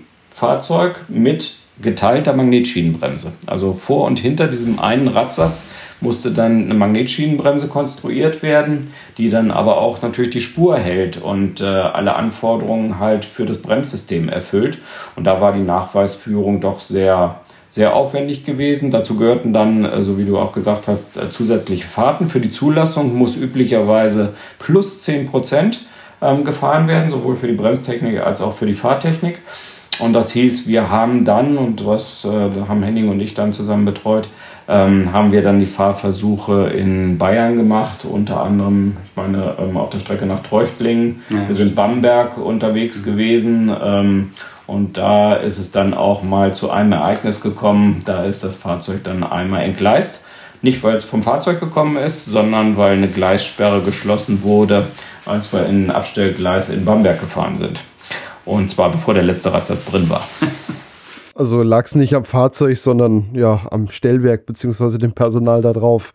mit geteilter Magnetschienenbremse. Also vor und hinter diesem einen Radsatz musste dann eine Magnetschienenbremse konstruiert werden, die dann aber auch natürlich die Spur hält und äh, alle Anforderungen halt für das Bremssystem erfüllt. Und da war die Nachweisführung doch sehr sehr aufwendig gewesen. Dazu gehörten dann, äh, so wie du auch gesagt hast, äh, zusätzliche Fahrten. Für die Zulassung muss üblicherweise plus 10 Prozent ähm, gefahren werden, sowohl für die Bremstechnik als auch für die Fahrtechnik. Und das hieß, wir haben dann, und was äh, haben Henning und ich dann zusammen betreut, ähm, haben wir dann die Fahrversuche in Bayern gemacht, unter anderem, ich meine, ähm, auf der Strecke nach Treuchtlingen. Ja, wir sind Bamberg unterwegs mhm. gewesen ähm, und da ist es dann auch mal zu einem Ereignis gekommen. Da ist das Fahrzeug dann einmal entgleist. Nicht, weil es vom Fahrzeug gekommen ist, sondern weil eine Gleissperre geschlossen wurde, als wir in ein Abstellgleis in Bamberg gefahren sind. Und zwar bevor der letzte Radsatz drin war. *laughs* Also lag es nicht am Fahrzeug, sondern ja am Stellwerk bzw. dem Personal da drauf.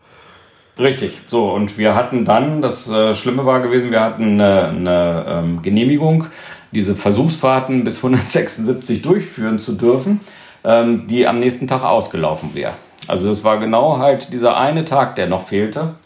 Richtig, so und wir hatten dann, das äh, Schlimme war gewesen, wir hatten eine, eine ähm, Genehmigung, diese Versuchsfahrten bis 176 durchführen zu dürfen, ähm, die am nächsten Tag ausgelaufen wäre. Also es war genau halt dieser eine Tag, der noch fehlte.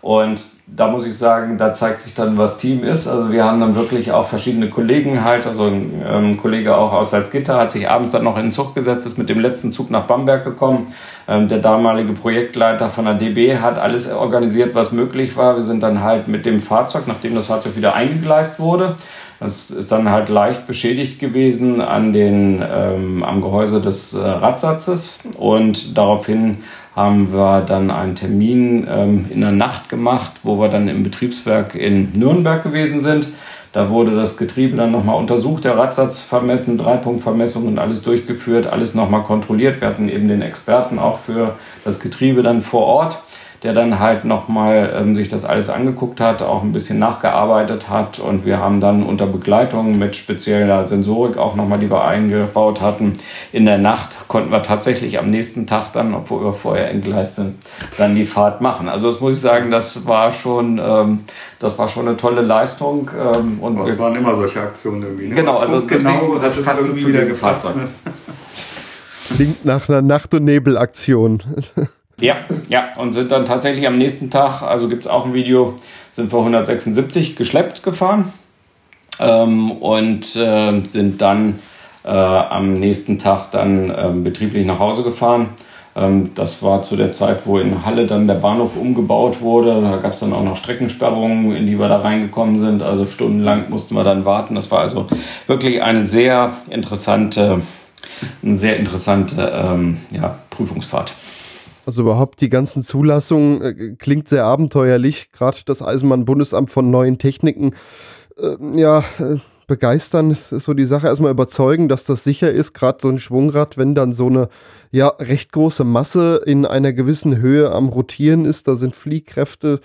Und da muss ich sagen, da zeigt sich dann, was Team ist. Also wir haben dann wirklich auch verschiedene Kollegen halt, also ein ähm, Kollege auch aus Salzgitter hat sich abends dann noch in den Zug gesetzt, ist mit dem letzten Zug nach Bamberg gekommen. Ähm, der damalige Projektleiter von der DB hat alles organisiert, was möglich war. Wir sind dann halt mit dem Fahrzeug, nachdem das Fahrzeug wieder eingegleist wurde, das ist dann halt leicht beschädigt gewesen an den, ähm, am Gehäuse des äh, Radsatzes und daraufhin haben wir dann einen Termin ähm, in der Nacht gemacht, wo wir dann im Betriebswerk in Nürnberg gewesen sind. Da wurde das Getriebe dann nochmal untersucht, der Radsatz vermessen, Dreipunktvermessung und alles durchgeführt, alles nochmal kontrolliert. Wir hatten eben den Experten auch für das Getriebe dann vor Ort der dann halt nochmal ähm, sich das alles angeguckt hat, auch ein bisschen nachgearbeitet hat und wir haben dann unter Begleitung mit spezieller Sensorik auch nochmal, die wir eingebaut hatten, in der Nacht konnten wir tatsächlich am nächsten Tag dann, obwohl wir vorher entgleist sind, dann die Fahrt machen. Also das muss ich sagen, das war schon, ähm, das war schon eine tolle Leistung. Ähm, und das waren immer solche Aktionen irgendwie. Ne? Genau, also genau, das, das ist irgendwie wieder gefasst. *laughs* *laughs* Klingt nach einer Nacht- und Nebel-Aktion. *laughs* Ja, ja, und sind dann tatsächlich am nächsten Tag, also gibt es auch ein Video, sind wir 176 geschleppt gefahren ähm, und äh, sind dann äh, am nächsten Tag dann äh, betrieblich nach Hause gefahren. Ähm, das war zu der Zeit, wo in Halle dann der Bahnhof umgebaut wurde. Da gab es dann auch noch Streckensperrungen, in die wir da reingekommen sind. Also stundenlang mussten wir dann warten. Das war also wirklich eine sehr interessante, eine sehr interessante ähm, ja, Prüfungsfahrt. Also überhaupt die ganzen Zulassungen äh, klingt sehr abenteuerlich. Gerade das Eisenbahnbundesamt von neuen Techniken. Äh, ja, äh, begeistern ist so die Sache. Erstmal überzeugen, dass das sicher ist, gerade so ein Schwungrad, wenn dann so eine ja recht große Masse in einer gewissen Höhe am Rotieren ist, da sind Fliehkräfte.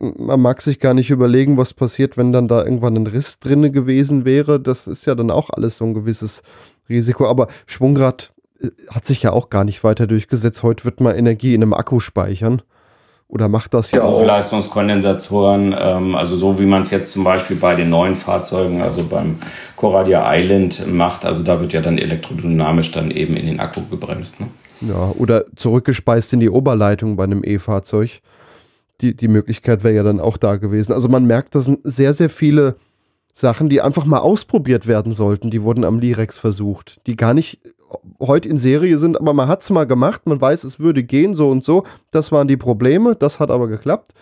Man mag sich gar nicht überlegen, was passiert, wenn dann da irgendwann ein Riss drinne gewesen wäre. Das ist ja dann auch alles so ein gewisses Risiko. Aber Schwungrad äh, hat sich ja auch gar nicht weiter durchgesetzt. Heute wird man Energie in einem Akku speichern. Oder macht das ja auch? Leistungskondensatoren, ähm, also so wie man es jetzt zum Beispiel bei den neuen Fahrzeugen, also beim Coradia Island macht, also da wird ja dann elektrodynamisch dann eben in den Akku gebremst. Ne? Ja, oder zurückgespeist in die Oberleitung bei einem E-Fahrzeug. Die, die Möglichkeit wäre ja dann auch da gewesen. Also man merkt, das sind sehr, sehr viele Sachen, die einfach mal ausprobiert werden sollten. Die wurden am Lirex versucht, die gar nicht heute in Serie sind, aber man hat es mal gemacht, man weiß, es würde gehen, so und so. Das waren die Probleme, das hat aber geklappt.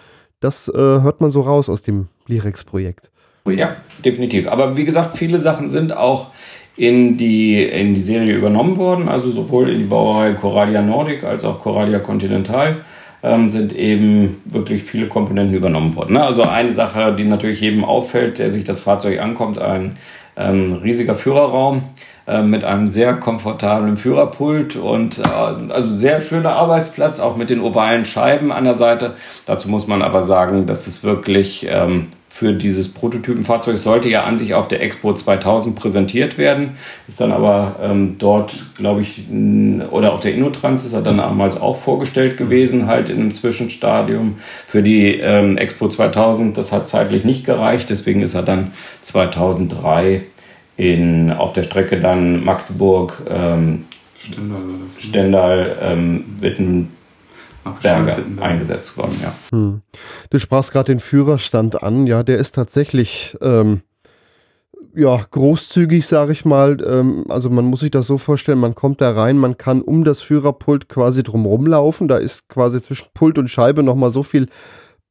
Das äh, hört man so raus aus dem Lirex-Projekt. Ja, definitiv. Aber wie gesagt, viele Sachen sind auch in die, in die Serie übernommen worden, also sowohl in die Bauerei Coradia Nordic als auch Coradia Continental ähm, sind eben wirklich viele Komponenten übernommen worden. Ne? Also eine Sache, die natürlich jedem auffällt, der sich das Fahrzeug ankommt, ein ähm, riesiger Führerraum äh, mit einem sehr komfortablen Führerpult und äh, also sehr schöner Arbeitsplatz, auch mit den ovalen Scheiben an der Seite. Dazu muss man aber sagen, dass es wirklich ähm, für dieses Prototypenfahrzeug sollte ja an sich auf der Expo 2000 präsentiert werden, ist dann aber ähm, dort, glaube ich, oder auf der Innotrans ist er dann damals auch vorgestellt gewesen, halt in einem Zwischenstadium für die ähm, Expo 2000. Das hat zeitlich nicht gereicht, deswegen ist er dann 2003 in, auf der Strecke dann Magdeburg, ähm, Stendal, ne? Stendal ähm, Wittenberger eingesetzt worden. Ja. Hm. Du sprachst gerade den Führerstand an, ja, der ist tatsächlich ähm, ja, großzügig, sage ich mal. Ähm, also man muss sich das so vorstellen, man kommt da rein, man kann um das Führerpult quasi drumherum laufen. Da ist quasi zwischen Pult und Scheibe nochmal so viel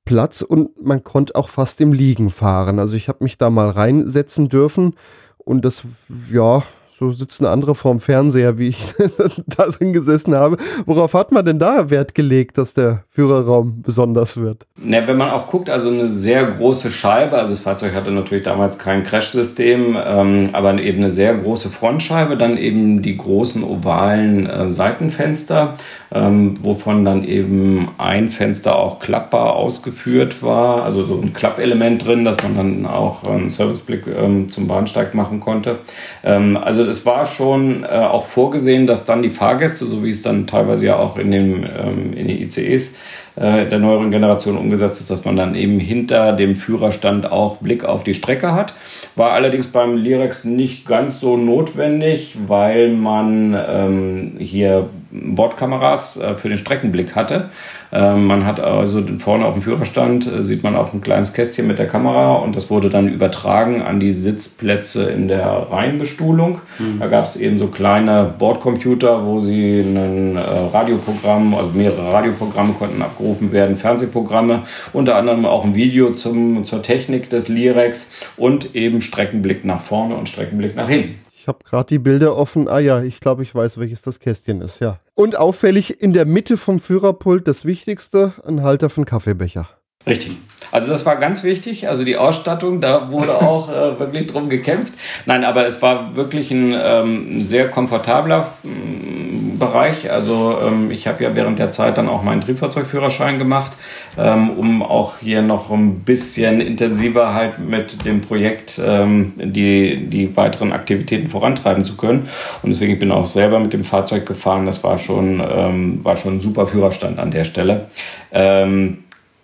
Platz und man konnte auch fast im Liegen fahren. Also ich habe mich da mal reinsetzen dürfen und das, ja, so sitzen andere vorm Fernseher, wie ich *laughs* da drin gesessen habe. Worauf hat man denn da Wert gelegt, dass der Führerraum besonders wird? Na, wenn man auch guckt, also eine sehr große Scheibe, also das Fahrzeug hatte natürlich damals kein Crash-System, ähm, aber eben eine sehr große Frontscheibe, dann eben die großen ovalen äh, Seitenfenster, ähm, wovon dann eben ein Fenster auch klappbar ausgeführt war, also so ein Klappelement drin, dass man dann auch einen Serviceblick ähm, zum Bahnsteig machen konnte. Ähm, also es war schon äh, auch vorgesehen, dass dann die Fahrgäste, so wie es dann teilweise ja auch in, dem, ähm, in den ICEs äh, der neueren Generation umgesetzt ist, dass man dann eben hinter dem Führerstand auch Blick auf die Strecke hat. War allerdings beim Lirex nicht ganz so notwendig, weil man ähm, hier Bordkameras äh, für den Streckenblick hatte. Ähm, man hat also vorne auf dem Führerstand, äh, sieht man auch ein kleines Kästchen mit der Kamera und das wurde dann übertragen an die Sitzplätze in der Reihenbestuhlung. Mhm. Da gab es eben so kleine Bordcomputer, wo sie ein äh, Radioprogramm, also mehrere Radioprogramme konnten abgerufen werden, Fernsehprogramme, unter anderem auch ein Video zum, zur Technik des Lirex und eben Streckenblick nach vorne und Streckenblick nach hinten. Ich habe gerade die Bilder offen. Ah ja, ich glaube, ich weiß, welches das Kästchen ist, ja. Und auffällig in der Mitte vom Führerpult das Wichtigste, ein Halter von Kaffeebecher. Richtig. Also das war ganz wichtig. Also die Ausstattung, da wurde *laughs* auch äh, wirklich drum gekämpft. Nein, aber es war wirklich ein ähm, sehr komfortabler ähm, Bereich. Also ähm, ich habe ja während der Zeit dann auch meinen Triebfahrzeugführerschein gemacht, ähm, um auch hier noch ein bisschen intensiver halt mit dem Projekt ähm, die, die weiteren Aktivitäten vorantreiben zu können. Und deswegen bin ich auch selber mit dem Fahrzeug gefahren. Das war schon, ähm, war schon ein super Führerstand an der Stelle.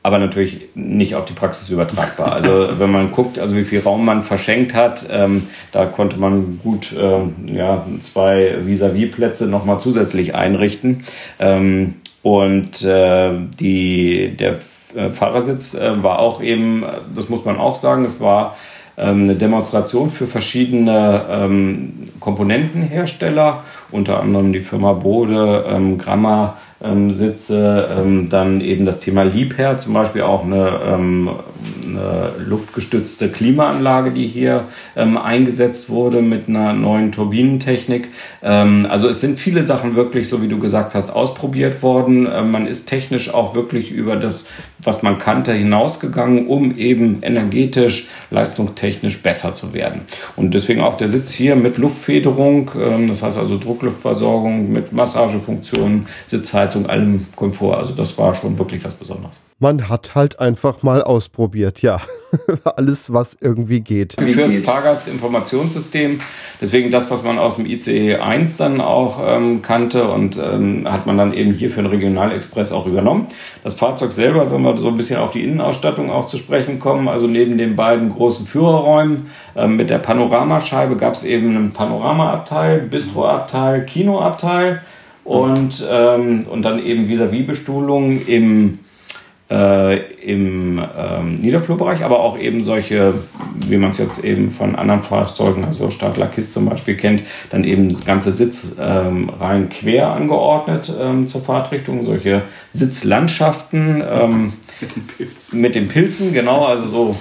Ähm, aber natürlich nicht auf die Praxis übertragbar. Also *laughs* wenn man guckt, also wie viel Raum man verschenkt hat, ähm, da konnte man gut äh, ja, zwei Vis-à-vis-Plätze nochmal zusätzlich einrichten. Ähm, und äh, die, der äh, Fahrersitz äh, war auch eben, das muss man auch sagen, es war ähm, eine Demonstration für verschiedene ähm, Komponentenhersteller, unter anderem die Firma Bode, ähm, Gramma, ähm, sitze, ähm, dann eben das Thema Liebherr, zum Beispiel auch eine, ähm, eine luftgestützte Klimaanlage, die hier ähm, eingesetzt wurde mit einer neuen Turbinentechnik. Ähm, also es sind viele Sachen wirklich, so wie du gesagt hast, ausprobiert worden. Ähm, man ist technisch auch wirklich über das, was man kannte, hinausgegangen, um eben energetisch, leistungstechnisch technisch besser zu werden. Und deswegen auch der Sitz hier mit Luftfederung, das heißt also Druckluftversorgung mit Massagefunktionen, Sitzheizung, allem Komfort. Also das war schon wirklich was Besonderes. Man hat halt einfach mal ausprobiert, ja. *laughs* Alles, was irgendwie geht. Fürs Fahrgastinformationssystem. Deswegen das, was man aus dem ICE 1 dann auch ähm, kannte und ähm, hat man dann eben hier für den Regionalexpress auch übernommen. Das Fahrzeug selber, wenn wir so ein bisschen auf die Innenausstattung auch zu sprechen kommen, also neben den beiden großen Führerräumen ähm, mit der Panoramascheibe gab es eben einen Panoramaabteil, Bistroabteil, Kinoabteil und, ähm, und dann eben Vis-à-vis-Bestuhlung im äh, im ähm, Niederflurbereich, aber auch eben solche, wie man es jetzt eben von anderen Fahrzeugen, also Stadler Kiss zum Beispiel kennt, dann eben ganze Sitzreihen ähm, quer angeordnet ähm, zur Fahrtrichtung, solche Sitzlandschaften ähm, mit, den Pilzen. mit den Pilzen, genau, also so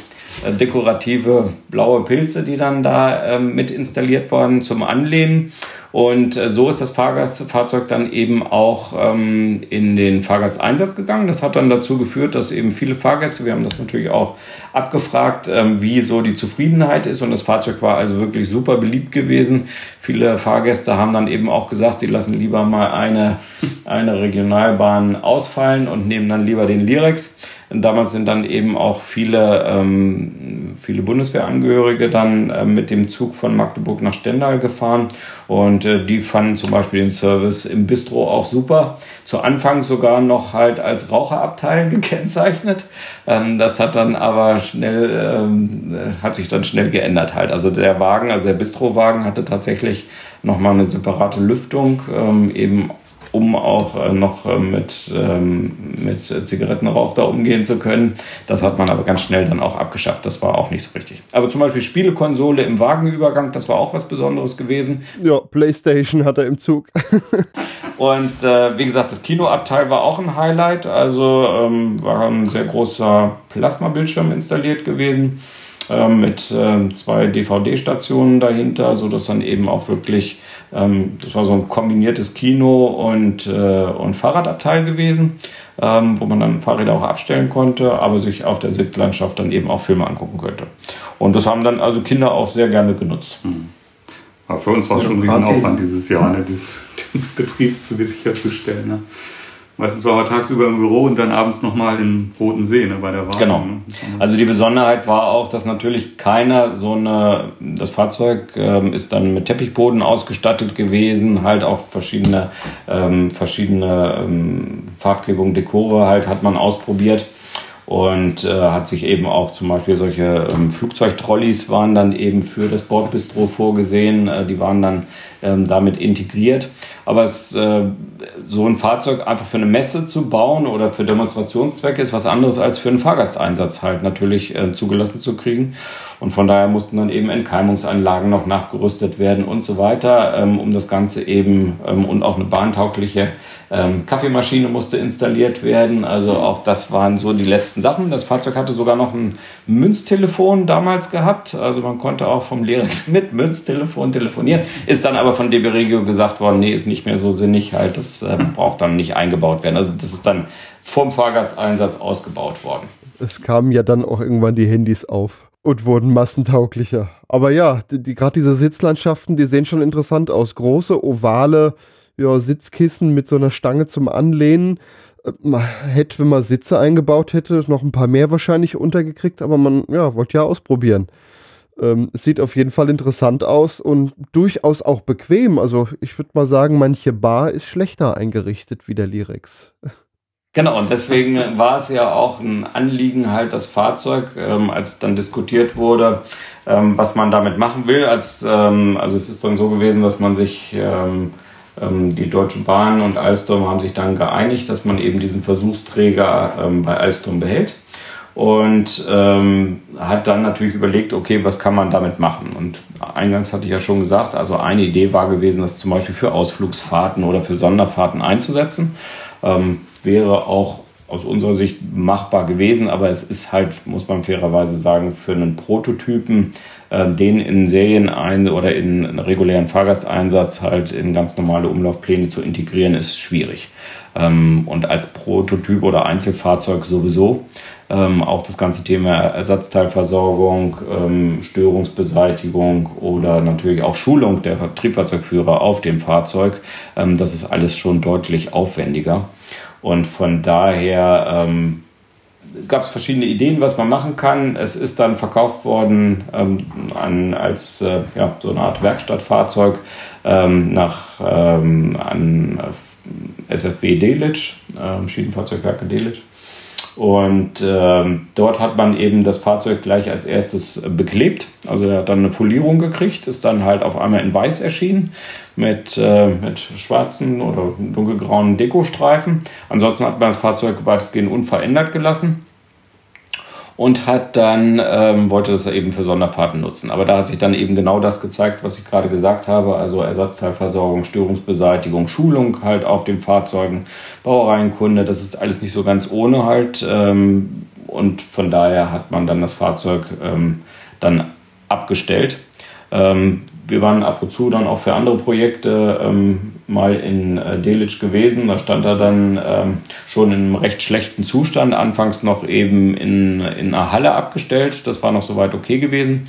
äh, dekorative blaue Pilze, die dann da ähm, mit installiert wurden zum Anlehnen. Und äh, so ist das Fahrgastfahrzeug dann eben auch ähm, in den Fahrgasteinsatz gegangen. Das hat dann dazu geführt, dass eben viele Fahrgäste, wir haben das natürlich auch abgefragt, ähm, wie so die Zufriedenheit ist. Und das Fahrzeug war also wirklich super beliebt gewesen. Viele Fahrgäste haben dann eben auch gesagt, sie lassen lieber mal eine, *laughs* eine Regionalbahn ausfallen und nehmen dann lieber den Lirex. Damals sind dann eben auch viele, ähm, viele Bundeswehrangehörige dann äh, mit dem Zug von Magdeburg nach Stendal gefahren und äh, die fanden zum Beispiel den Service im Bistro auch super. Zu Anfang sogar noch halt als Raucherabteil *laughs* gekennzeichnet. Ähm, das hat dann aber schnell, ähm, hat sich dann schnell geändert halt. Also der Wagen, also der Bistrowagen hatte tatsächlich nochmal eine separate Lüftung, ähm, eben um auch äh, noch äh, mit, ähm, mit Zigarettenrauch da umgehen zu können. Das hat man aber ganz schnell dann auch abgeschafft. Das war auch nicht so richtig. Aber zum Beispiel Spielekonsole im Wagenübergang, das war auch was Besonderes gewesen. Ja, PlayStation hat er im Zug. *laughs* Und äh, wie gesagt, das Kinoabteil war auch ein Highlight. Also ähm, war ein sehr großer Plasmabildschirm installiert gewesen äh, mit äh, zwei DVD-Stationen dahinter, sodass dann eben auch wirklich ähm, das war so ein kombiniertes Kino und, äh, und Fahrradabteil gewesen, ähm, wo man dann Fahrräder auch abstellen konnte, aber sich auf der Sitzlandschaft dann eben auch Filme angucken könnte. Und das haben dann also Kinder auch sehr gerne genutzt. Mhm. Aber für uns war es schon ein Riesenaufwand dieses Jahr, ne, das, *laughs* den Betrieb sicherzustellen. Ne? Meistens war er tagsüber im Büro und dann abends nochmal in Roten See ne, bei der Wartung. Genau. Ne? Also die Besonderheit war auch, dass natürlich keiner so eine, das Fahrzeug ähm, ist dann mit Teppichboden ausgestattet gewesen, halt auch verschiedene, ähm, verschiedene ähm, Farbgebungen, Dekore halt hat man ausprobiert und äh, hat sich eben auch zum Beispiel solche ähm, Flugzeugtrolleys waren dann eben für das Bordbistro vorgesehen, äh, die waren dann ähm, damit integriert. Aber es, äh, so ein Fahrzeug einfach für eine Messe zu bauen oder für Demonstrationszwecke ist was anderes als für einen Fahrgasteinsatz halt natürlich äh, zugelassen zu kriegen. Und von daher mussten dann eben Entkeimungsanlagen noch nachgerüstet werden und so weiter, ähm, um das Ganze eben ähm, und auch eine bahntaugliche ähm, Kaffeemaschine musste installiert werden. Also auch das waren so die letzten Sachen. Das Fahrzeug hatte sogar noch ein Münztelefon damals gehabt. Also man konnte auch vom Lerex *laughs* mit Münztelefon telefonieren. Ist dann aber von DB Regio gesagt worden, nee, ist nicht mehr so sinnig halt. Das äh, braucht dann nicht eingebaut werden. Also das ist dann vom Fahrgasteinsatz ausgebaut worden. Es kamen ja dann auch irgendwann die Handys auf und wurden massentauglicher. Aber ja, die, die gerade diese Sitzlandschaften, die sehen schon interessant aus. Große, ovale ja, Sitzkissen mit so einer Stange zum Anlehnen. Äh, man hätte, wenn man Sitze eingebaut hätte, noch ein paar mehr wahrscheinlich untergekriegt, aber man ja, wollte ja ausprobieren. Ähm, es sieht auf jeden Fall interessant aus und durchaus auch bequem. Also ich würde mal sagen, manche Bar ist schlechter eingerichtet wie der Lirex. Genau, und deswegen war es ja auch ein Anliegen, halt das Fahrzeug, ähm, als dann diskutiert wurde, ähm, was man damit machen will. Als, ähm, also es ist dann so gewesen, dass man sich ähm, die Deutsche Bahn und Alstom haben sich dann geeinigt, dass man eben diesen Versuchsträger ähm, bei Alstom behält und ähm, hat dann natürlich überlegt, okay, was kann man damit machen? Und eingangs hatte ich ja schon gesagt, also eine Idee war gewesen, das zum Beispiel für Ausflugsfahrten oder für Sonderfahrten einzusetzen. Ähm, wäre auch aus unserer Sicht machbar gewesen, aber es ist halt, muss man fairerweise sagen, für einen Prototypen ähm, den in Serien ein oder in regulären Fahrgasteinsatz halt in ganz normale Umlaufpläne zu integrieren, ist schwierig. Ähm, und als Prototyp oder Einzelfahrzeug sowieso. Ähm, auch das ganze Thema Ersatzteilversorgung, ähm, Störungsbeseitigung oder natürlich auch Schulung der Triebfahrzeugführer auf dem Fahrzeug, ähm, das ist alles schon deutlich aufwendiger. Und von daher ähm, gab es verschiedene Ideen, was man machen kann. Es ist dann verkauft worden ähm, an, als äh, ja, so eine Art Werkstattfahrzeug ähm, nach, ähm, an SFW Delitzsch, äh, Schienenfahrzeugwerke Delitzsch. Und ähm, dort hat man eben das Fahrzeug gleich als erstes beklebt. Also er hat dann eine Folierung gekriegt, ist dann halt auf einmal in weiß erschienen mit, äh, mit schwarzen oder dunkelgrauen Dekostreifen. Ansonsten hat man das Fahrzeug weitestgehend unverändert gelassen und hat dann, ähm, wollte das eben für Sonderfahrten nutzen. Aber da hat sich dann eben genau das gezeigt, was ich gerade gesagt habe, also Ersatzteilversorgung, Störungsbeseitigung, Schulung halt auf den Fahrzeugen, Baureihenkunde, das ist alles nicht so ganz ohne halt. Ähm, und von daher hat man dann das Fahrzeug ähm, dann abgestellt. Ähm, wir waren ab und zu dann auch für andere Projekte ähm, mal in äh, Delitzsch gewesen. Da stand er dann ähm, schon in einem recht schlechten Zustand. Anfangs noch eben in, in einer Halle abgestellt. Das war noch soweit okay gewesen.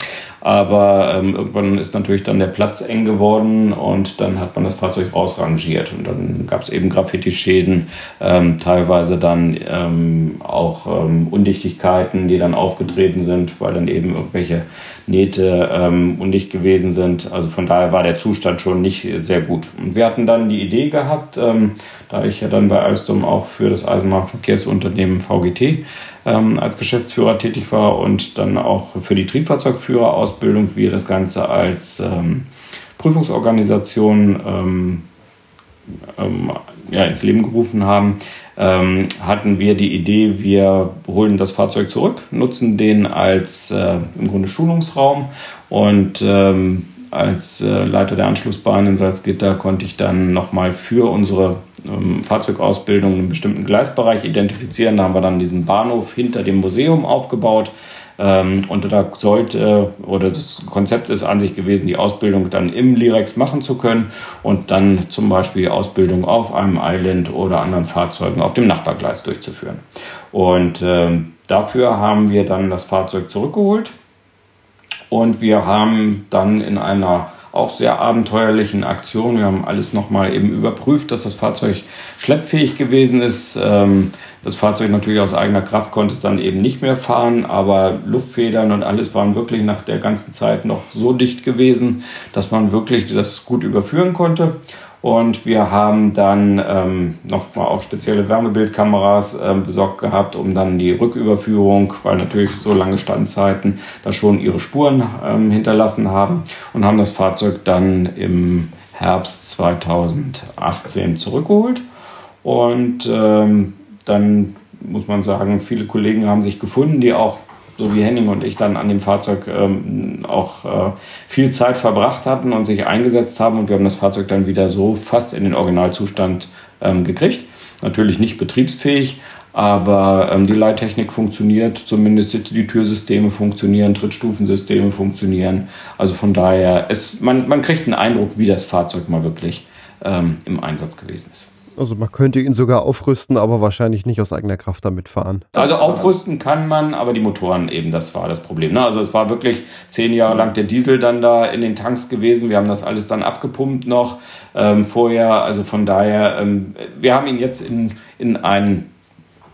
Aber ähm, irgendwann ist natürlich dann der Platz eng geworden und dann hat man das Fahrzeug rausrangiert. Und dann gab es eben Graffiti-Schäden, ähm, teilweise dann ähm, auch ähm, Undichtigkeiten, die dann aufgetreten sind, weil dann eben irgendwelche Nähte ähm, undicht gewesen sind. Also von daher war der Zustand schon nicht sehr gut. Und wir hatten dann die Idee gehabt, ähm, da ich ja dann bei Alstom auch für das Eisenbahnverkehrsunternehmen VGT ähm, als Geschäftsführer tätig war und dann auch für die Triebfahrzeugführerausbildung wir das Ganze als ähm, Prüfungsorganisation ähm, ähm, ja, ins Leben gerufen haben, ähm, hatten wir die Idee, wir holen das Fahrzeug zurück, nutzen den als äh, im Grunde Schulungsraum und ähm, als äh, Leiter der Anschlussbahn in Salzgitter konnte ich dann nochmal für unsere ähm, Fahrzeugausbildung einen bestimmten Gleisbereich identifizieren. Da haben wir dann diesen Bahnhof hinter dem Museum aufgebaut. Ähm, und da sollte, oder das Konzept ist an sich gewesen, die Ausbildung dann im Lirex machen zu können und dann zum Beispiel die Ausbildung auf einem Island oder anderen Fahrzeugen auf dem Nachbargleis durchzuführen. Und ähm, dafür haben wir dann das Fahrzeug zurückgeholt und wir haben dann in einer auch sehr abenteuerlichen Aktion. Wir haben alles nochmal eben überprüft, dass das Fahrzeug schleppfähig gewesen ist. Ähm, das Fahrzeug natürlich aus eigener Kraft konnte es dann eben nicht mehr fahren, aber Luftfedern und alles waren wirklich nach der ganzen Zeit noch so dicht gewesen, dass man wirklich das gut überführen konnte. Und wir haben dann ähm, nochmal auch spezielle Wärmebildkameras ähm, besorgt gehabt, um dann die Rücküberführung, weil natürlich so lange Standzeiten da schon ihre Spuren ähm, hinterlassen haben und haben das Fahrzeug dann im Herbst 2018 zurückgeholt. Und ähm, dann muss man sagen, viele Kollegen haben sich gefunden, die auch so wie Henning und ich dann an dem Fahrzeug ähm, auch äh, viel Zeit verbracht hatten und sich eingesetzt haben und wir haben das Fahrzeug dann wieder so fast in den Originalzustand ähm, gekriegt. Natürlich nicht betriebsfähig, aber ähm, die Leittechnik funktioniert, zumindest die Türsysteme funktionieren, Trittstufensysteme funktionieren. Also von daher, es, man, man kriegt einen Eindruck, wie das Fahrzeug mal wirklich ähm, im Einsatz gewesen ist. Also man könnte ihn sogar aufrüsten, aber wahrscheinlich nicht aus eigener Kraft damit fahren. Also aufrüsten kann man, aber die Motoren eben, das war das Problem. Ne? Also es war wirklich zehn Jahre lang der Diesel dann da in den Tanks gewesen. Wir haben das alles dann abgepumpt noch ähm, vorher. Also von daher, ähm, wir haben ihn jetzt in, in einen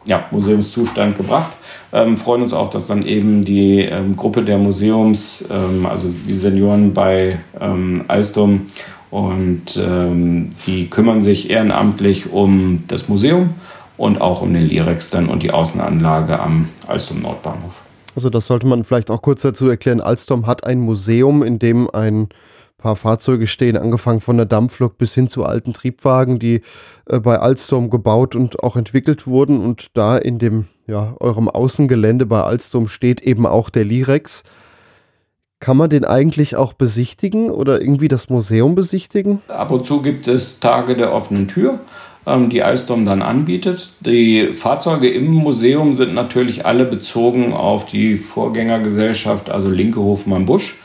ja, Museumszustand gebracht. Ähm, freuen uns auch, dass dann eben die ähm, Gruppe der Museums, ähm, also die Senioren bei ähm, Alstom und ähm, die kümmern sich ehrenamtlich um das Museum und auch um den Lirex dann und die Außenanlage am Alstom Nordbahnhof. Also das sollte man vielleicht auch kurz dazu erklären. Alstom hat ein Museum, in dem ein paar Fahrzeuge stehen, angefangen von der Dampflok bis hin zu alten Triebwagen, die äh, bei Alstom gebaut und auch entwickelt wurden. Und da in dem, ja, eurem Außengelände bei Alstom steht eben auch der Lirex. Kann man den eigentlich auch besichtigen oder irgendwie das Museum besichtigen? Ab und zu gibt es Tage der offenen Tür, ähm, die Alstom dann anbietet. Die Fahrzeuge im Museum sind natürlich alle bezogen auf die Vorgängergesellschaft, also Linke Hofmann Busch.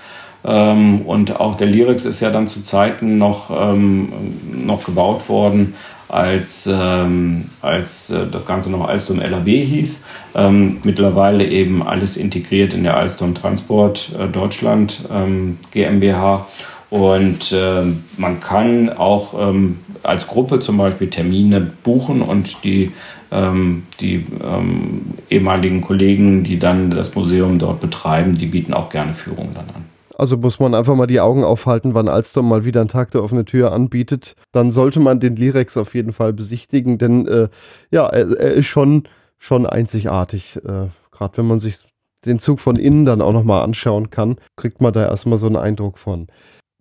Ähm, und auch der Lyrex ist ja dann zu Zeiten noch, ähm, noch gebaut worden, als, ähm, als äh, das Ganze noch Alstom LAB hieß. Ähm, mittlerweile eben alles integriert in der Alstom Transport äh, Deutschland ähm, GmbH. Und äh, man kann auch ähm, als Gruppe zum Beispiel Termine buchen und die, ähm, die ähm, ehemaligen Kollegen, die dann das Museum dort betreiben, die bieten auch gerne Führungen dann an. Also muss man einfach mal die Augen aufhalten, wann Alstom mal wieder einen Tag der offene Tür anbietet. Dann sollte man den Lirex auf jeden Fall besichtigen, denn äh, ja, er, er, ist schon, schon einzigartig. Äh, Gerade wenn man sich den Zug von innen dann auch nochmal anschauen kann, kriegt man da erstmal so einen Eindruck von.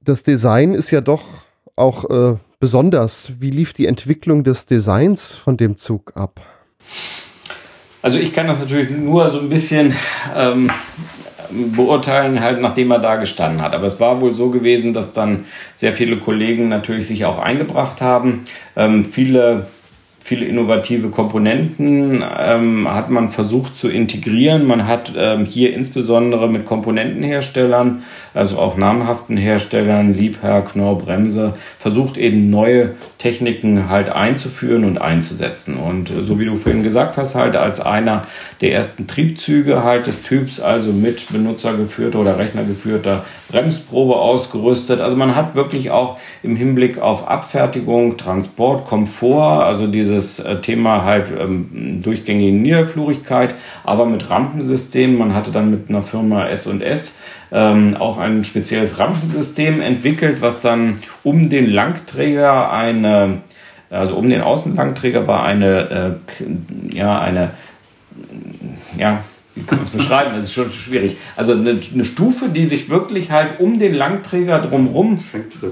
Das Design ist ja doch auch äh, besonders. Wie lief die Entwicklung des Designs von dem Zug ab? Also ich kann das natürlich nur so ein bisschen ähm, beurteilen, halt nachdem er da gestanden hat. Aber es war wohl so gewesen, dass dann sehr viele Kollegen natürlich sich auch eingebracht haben. Ähm, viele viele innovative Komponenten ähm, hat man versucht zu integrieren. Man hat ähm, hier insbesondere mit Komponentenherstellern, also auch namhaften Herstellern, Liebherr, Knorr, Bremse, versucht eben neue Techniken halt einzuführen und einzusetzen. Und äh, so wie du vorhin gesagt hast, halt als einer der ersten Triebzüge halt des Typs, also mit benutzergeführter oder rechnergeführter Bremsprobe ausgerüstet. Also man hat wirklich auch im Hinblick auf Abfertigung, Transport, Komfort, also dieses äh, Thema halt ähm, durchgängige Niederflurigkeit, aber mit Rampensystem. Man hatte dann mit einer Firma S&S ähm, auch ein spezielles Rampensystem entwickelt, was dann um den Langträger eine, also um den Außenlangträger war eine, äh, ja, eine, ja, wie kann man es beschreiben? Das ist schon schwierig. Also eine, eine, Stufe, die sich wirklich halt um den Langträger drumherum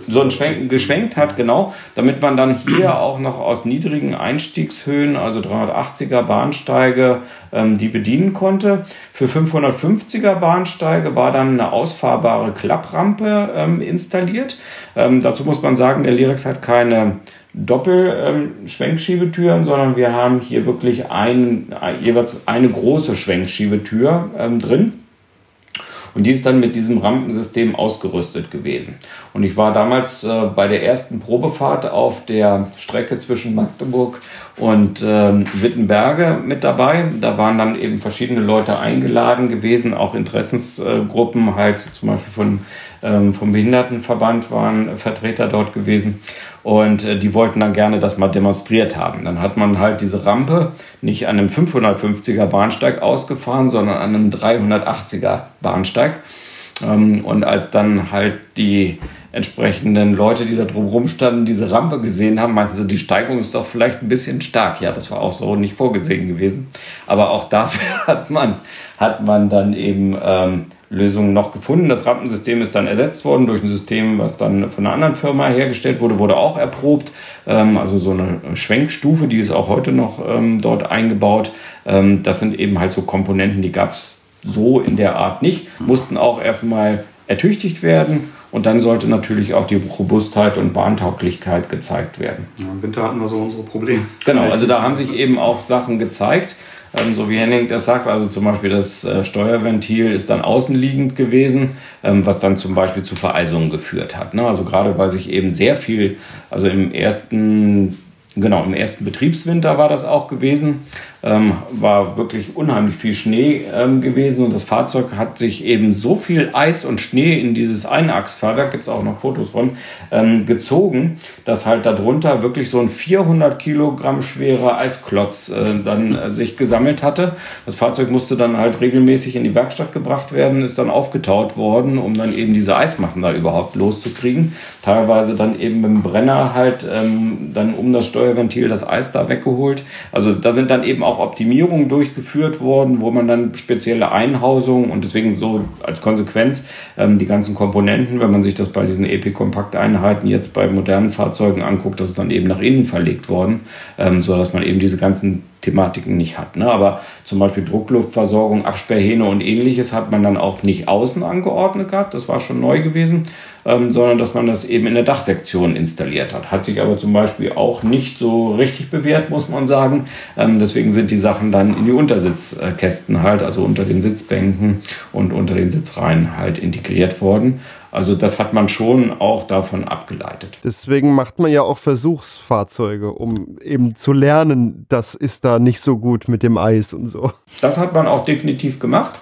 so ein geschwenkt hat, genau, damit man dann hier auch noch aus niedrigen Einstiegshöhen, also 380er Bahnsteige, ähm, die bedienen konnte. Für 550er Bahnsteige war dann eine ausfahrbare Klapprampe ähm, installiert. Ähm, dazu muss man sagen, der Lyrex hat keine Doppel-Schwenkschiebetüren, ähm, sondern wir haben hier wirklich ein, jeweils eine große Schwenkschiebetür ähm, drin. Und die ist dann mit diesem Rampensystem ausgerüstet gewesen. Und ich war damals äh, bei der ersten Probefahrt auf der Strecke zwischen Magdeburg und ähm, Wittenberge mit dabei. Da waren dann eben verschiedene Leute eingeladen gewesen, auch Interessensgruppen, halt zum Beispiel von, ähm, vom Behindertenverband waren Vertreter dort gewesen. Und äh, die wollten dann gerne das mal demonstriert haben. Dann hat man halt diese Rampe nicht an einem 550er Bahnsteig ausgefahren, sondern an einem 380er Bahnsteig. Ähm, und als dann halt die entsprechenden Leute, die da drumherum standen, diese Rampe gesehen haben, meinten sie, die Steigung ist doch vielleicht ein bisschen stark. Ja, das war auch so nicht vorgesehen gewesen. Aber auch dafür *laughs* hat man, hat man dann eben ähm, Lösungen noch gefunden. Das Rampensystem ist dann ersetzt worden durch ein System, was dann von einer anderen Firma hergestellt wurde, wurde auch erprobt. Ähm, also so eine Schwenkstufe, die ist auch heute noch ähm, dort eingebaut. Ähm, das sind eben halt so Komponenten, die gab es so in der Art nicht, mussten auch erstmal ertüchtigt werden und dann sollte natürlich auch die Robustheit und Bahntauglichkeit gezeigt werden. Ja, Im Winter hatten wir so unsere Probleme. Genau, also da haben sich eben auch Sachen gezeigt. Ähm, so wie Henning das sagt, also zum Beispiel das äh, Steuerventil ist dann außenliegend gewesen, ähm, was dann zum Beispiel zu Vereisungen geführt hat. Ne? Also gerade weil sich eben sehr viel, also im ersten Genau, im ersten Betriebswinter war das auch gewesen. Ähm, war wirklich unheimlich viel Schnee ähm, gewesen und das Fahrzeug hat sich eben so viel Eis und Schnee in dieses Einachsfahrwerk, gibt es auch noch Fotos von, ähm, gezogen, dass halt darunter wirklich so ein 400 Kilogramm schwerer Eisklotz äh, dann äh, sich gesammelt hatte. Das Fahrzeug musste dann halt regelmäßig in die Werkstatt gebracht werden, ist dann aufgetaut worden, um dann eben diese Eismassen da überhaupt loszukriegen. Teilweise dann eben mit dem Brenner halt ähm, dann um das Steuerventil das Eis da weggeholt. Also da sind dann eben auch Optimierungen durchgeführt worden, wo man dann spezielle Einhausungen und deswegen so als Konsequenz ähm, die ganzen Komponenten, wenn man sich das bei diesen EP-Kompakt-Einheiten jetzt bei modernen Fahrzeugen anguckt, das ist dann eben nach innen verlegt worden, ähm, so dass man eben diese ganzen Thematiken nicht hat. Ne? Aber zum Beispiel Druckluftversorgung, Absperrhähne und ähnliches hat man dann auch nicht außen angeordnet gehabt. Das war schon neu gewesen, ähm, sondern dass man das eben in der Dachsektion installiert hat. Hat sich aber zum Beispiel auch nicht so richtig bewährt, muss man sagen. Ähm, deswegen sind die Sachen dann in die Untersitzkästen halt, also unter den Sitzbänken und unter den Sitzreihen halt integriert worden. Also das hat man schon auch davon abgeleitet. Deswegen macht man ja auch Versuchsfahrzeuge, um eben zu lernen, das ist da nicht so gut mit dem Eis und so. Das hat man auch definitiv gemacht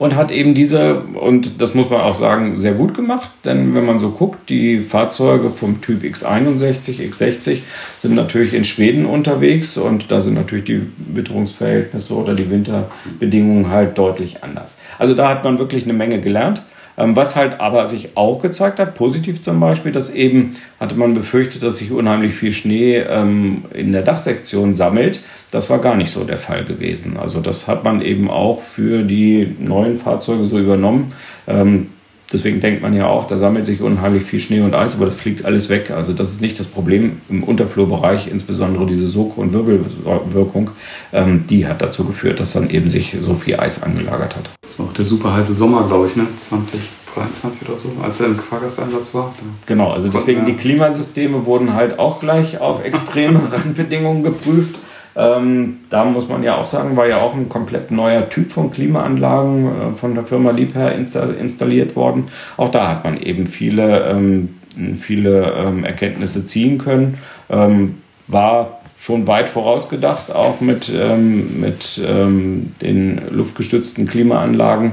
und hat eben diese, und das muss man auch sagen, sehr gut gemacht, denn wenn man so guckt, die Fahrzeuge vom Typ X61, X60 sind natürlich in Schweden unterwegs und da sind natürlich die Witterungsverhältnisse oder die Winterbedingungen halt deutlich anders. Also da hat man wirklich eine Menge gelernt. Ähm, was halt aber sich auch gezeigt hat, positiv zum Beispiel, dass eben hatte man befürchtet, dass sich unheimlich viel Schnee ähm, in der Dachsektion sammelt. Das war gar nicht so der Fall gewesen. Also das hat man eben auch für die neuen Fahrzeuge so übernommen. Ähm, Deswegen denkt man ja auch, da sammelt sich unheimlich viel Schnee und Eis, aber das fliegt alles weg. Also das ist nicht das Problem im Unterflurbereich, insbesondere diese Sog- und Wirbelwirkung, ähm, die hat dazu geführt, dass dann eben sich so viel Eis angelagert hat. Das war auch der super heiße Sommer, glaube ich, ne? 2023 oder so, als er im Fahrgasteinsatz war. Genau, also deswegen die Klimasysteme wurden halt auch gleich auf *laughs* extreme Randbedingungen geprüft. Ähm, da muss man ja auch sagen, war ja auch ein komplett neuer Typ von Klimaanlagen äh, von der Firma Liebherr installiert worden. Auch da hat man eben viele, ähm, viele ähm, Erkenntnisse ziehen können. Ähm, war schon weit vorausgedacht, auch mit, ähm, mit ähm, den luftgestützten Klimaanlagen,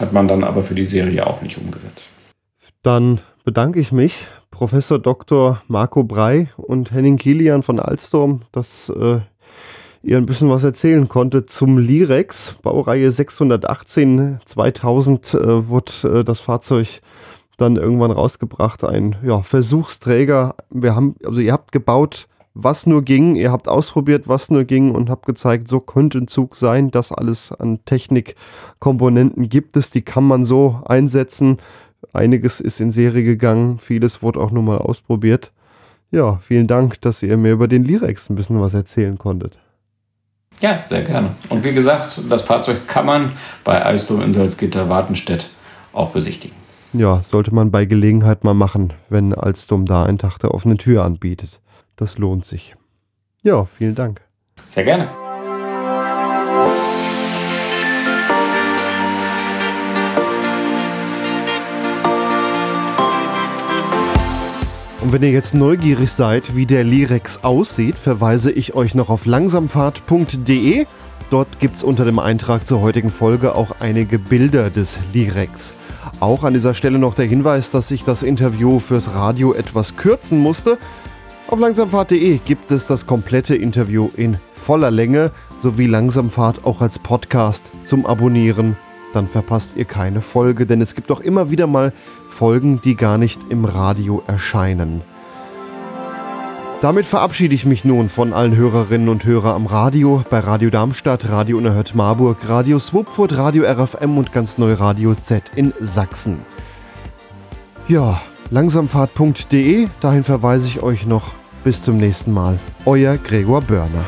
hat man dann aber für die Serie auch nicht umgesetzt. Dann bedanke ich mich, Professor Dr. Marco Brei und Henning Kilian von Alstom, dass äh, ihr ein bisschen was erzählen konnte zum Lirex, Baureihe 618. 2000 äh, wurde äh, das Fahrzeug dann irgendwann rausgebracht, ein ja, Versuchsträger. Wir haben, also ihr habt gebaut, was nur ging, ihr habt ausprobiert, was nur ging und habt gezeigt, so könnte ein Zug sein. Das alles an Technikkomponenten gibt es, die kann man so einsetzen. Einiges ist in Serie gegangen, vieles wurde auch nur mal ausprobiert. Ja, vielen Dank, dass ihr mir über den Lirex ein bisschen was erzählen konntet. Ja, sehr gerne. Und wie gesagt, das Fahrzeug kann man bei Alstom in Salzgitter-Wartenstedt auch besichtigen. Ja, sollte man bei Gelegenheit mal machen, wenn Alstom da einen Tag der offenen Tür anbietet. Das lohnt sich. Ja, vielen Dank. Sehr gerne. Und wenn ihr jetzt neugierig seid, wie der Lirex aussieht, verweise ich euch noch auf langsamfahrt.de. Dort gibt es unter dem Eintrag zur heutigen Folge auch einige Bilder des Lirex. Auch an dieser Stelle noch der Hinweis, dass ich das Interview fürs Radio etwas kürzen musste. Auf langsamfahrt.de gibt es das komplette Interview in voller Länge sowie Langsamfahrt auch als Podcast zum Abonnieren dann verpasst ihr keine Folge, denn es gibt auch immer wieder mal Folgen, die gar nicht im Radio erscheinen. Damit verabschiede ich mich nun von allen Hörerinnen und Hörern am Radio, bei Radio Darmstadt, Radio Unerhört Marburg, Radio Swupfurt, Radio RFM und ganz neu Radio Z in Sachsen. Ja, langsamfahrt.de, dahin verweise ich euch noch. Bis zum nächsten Mal. Euer Gregor Börner.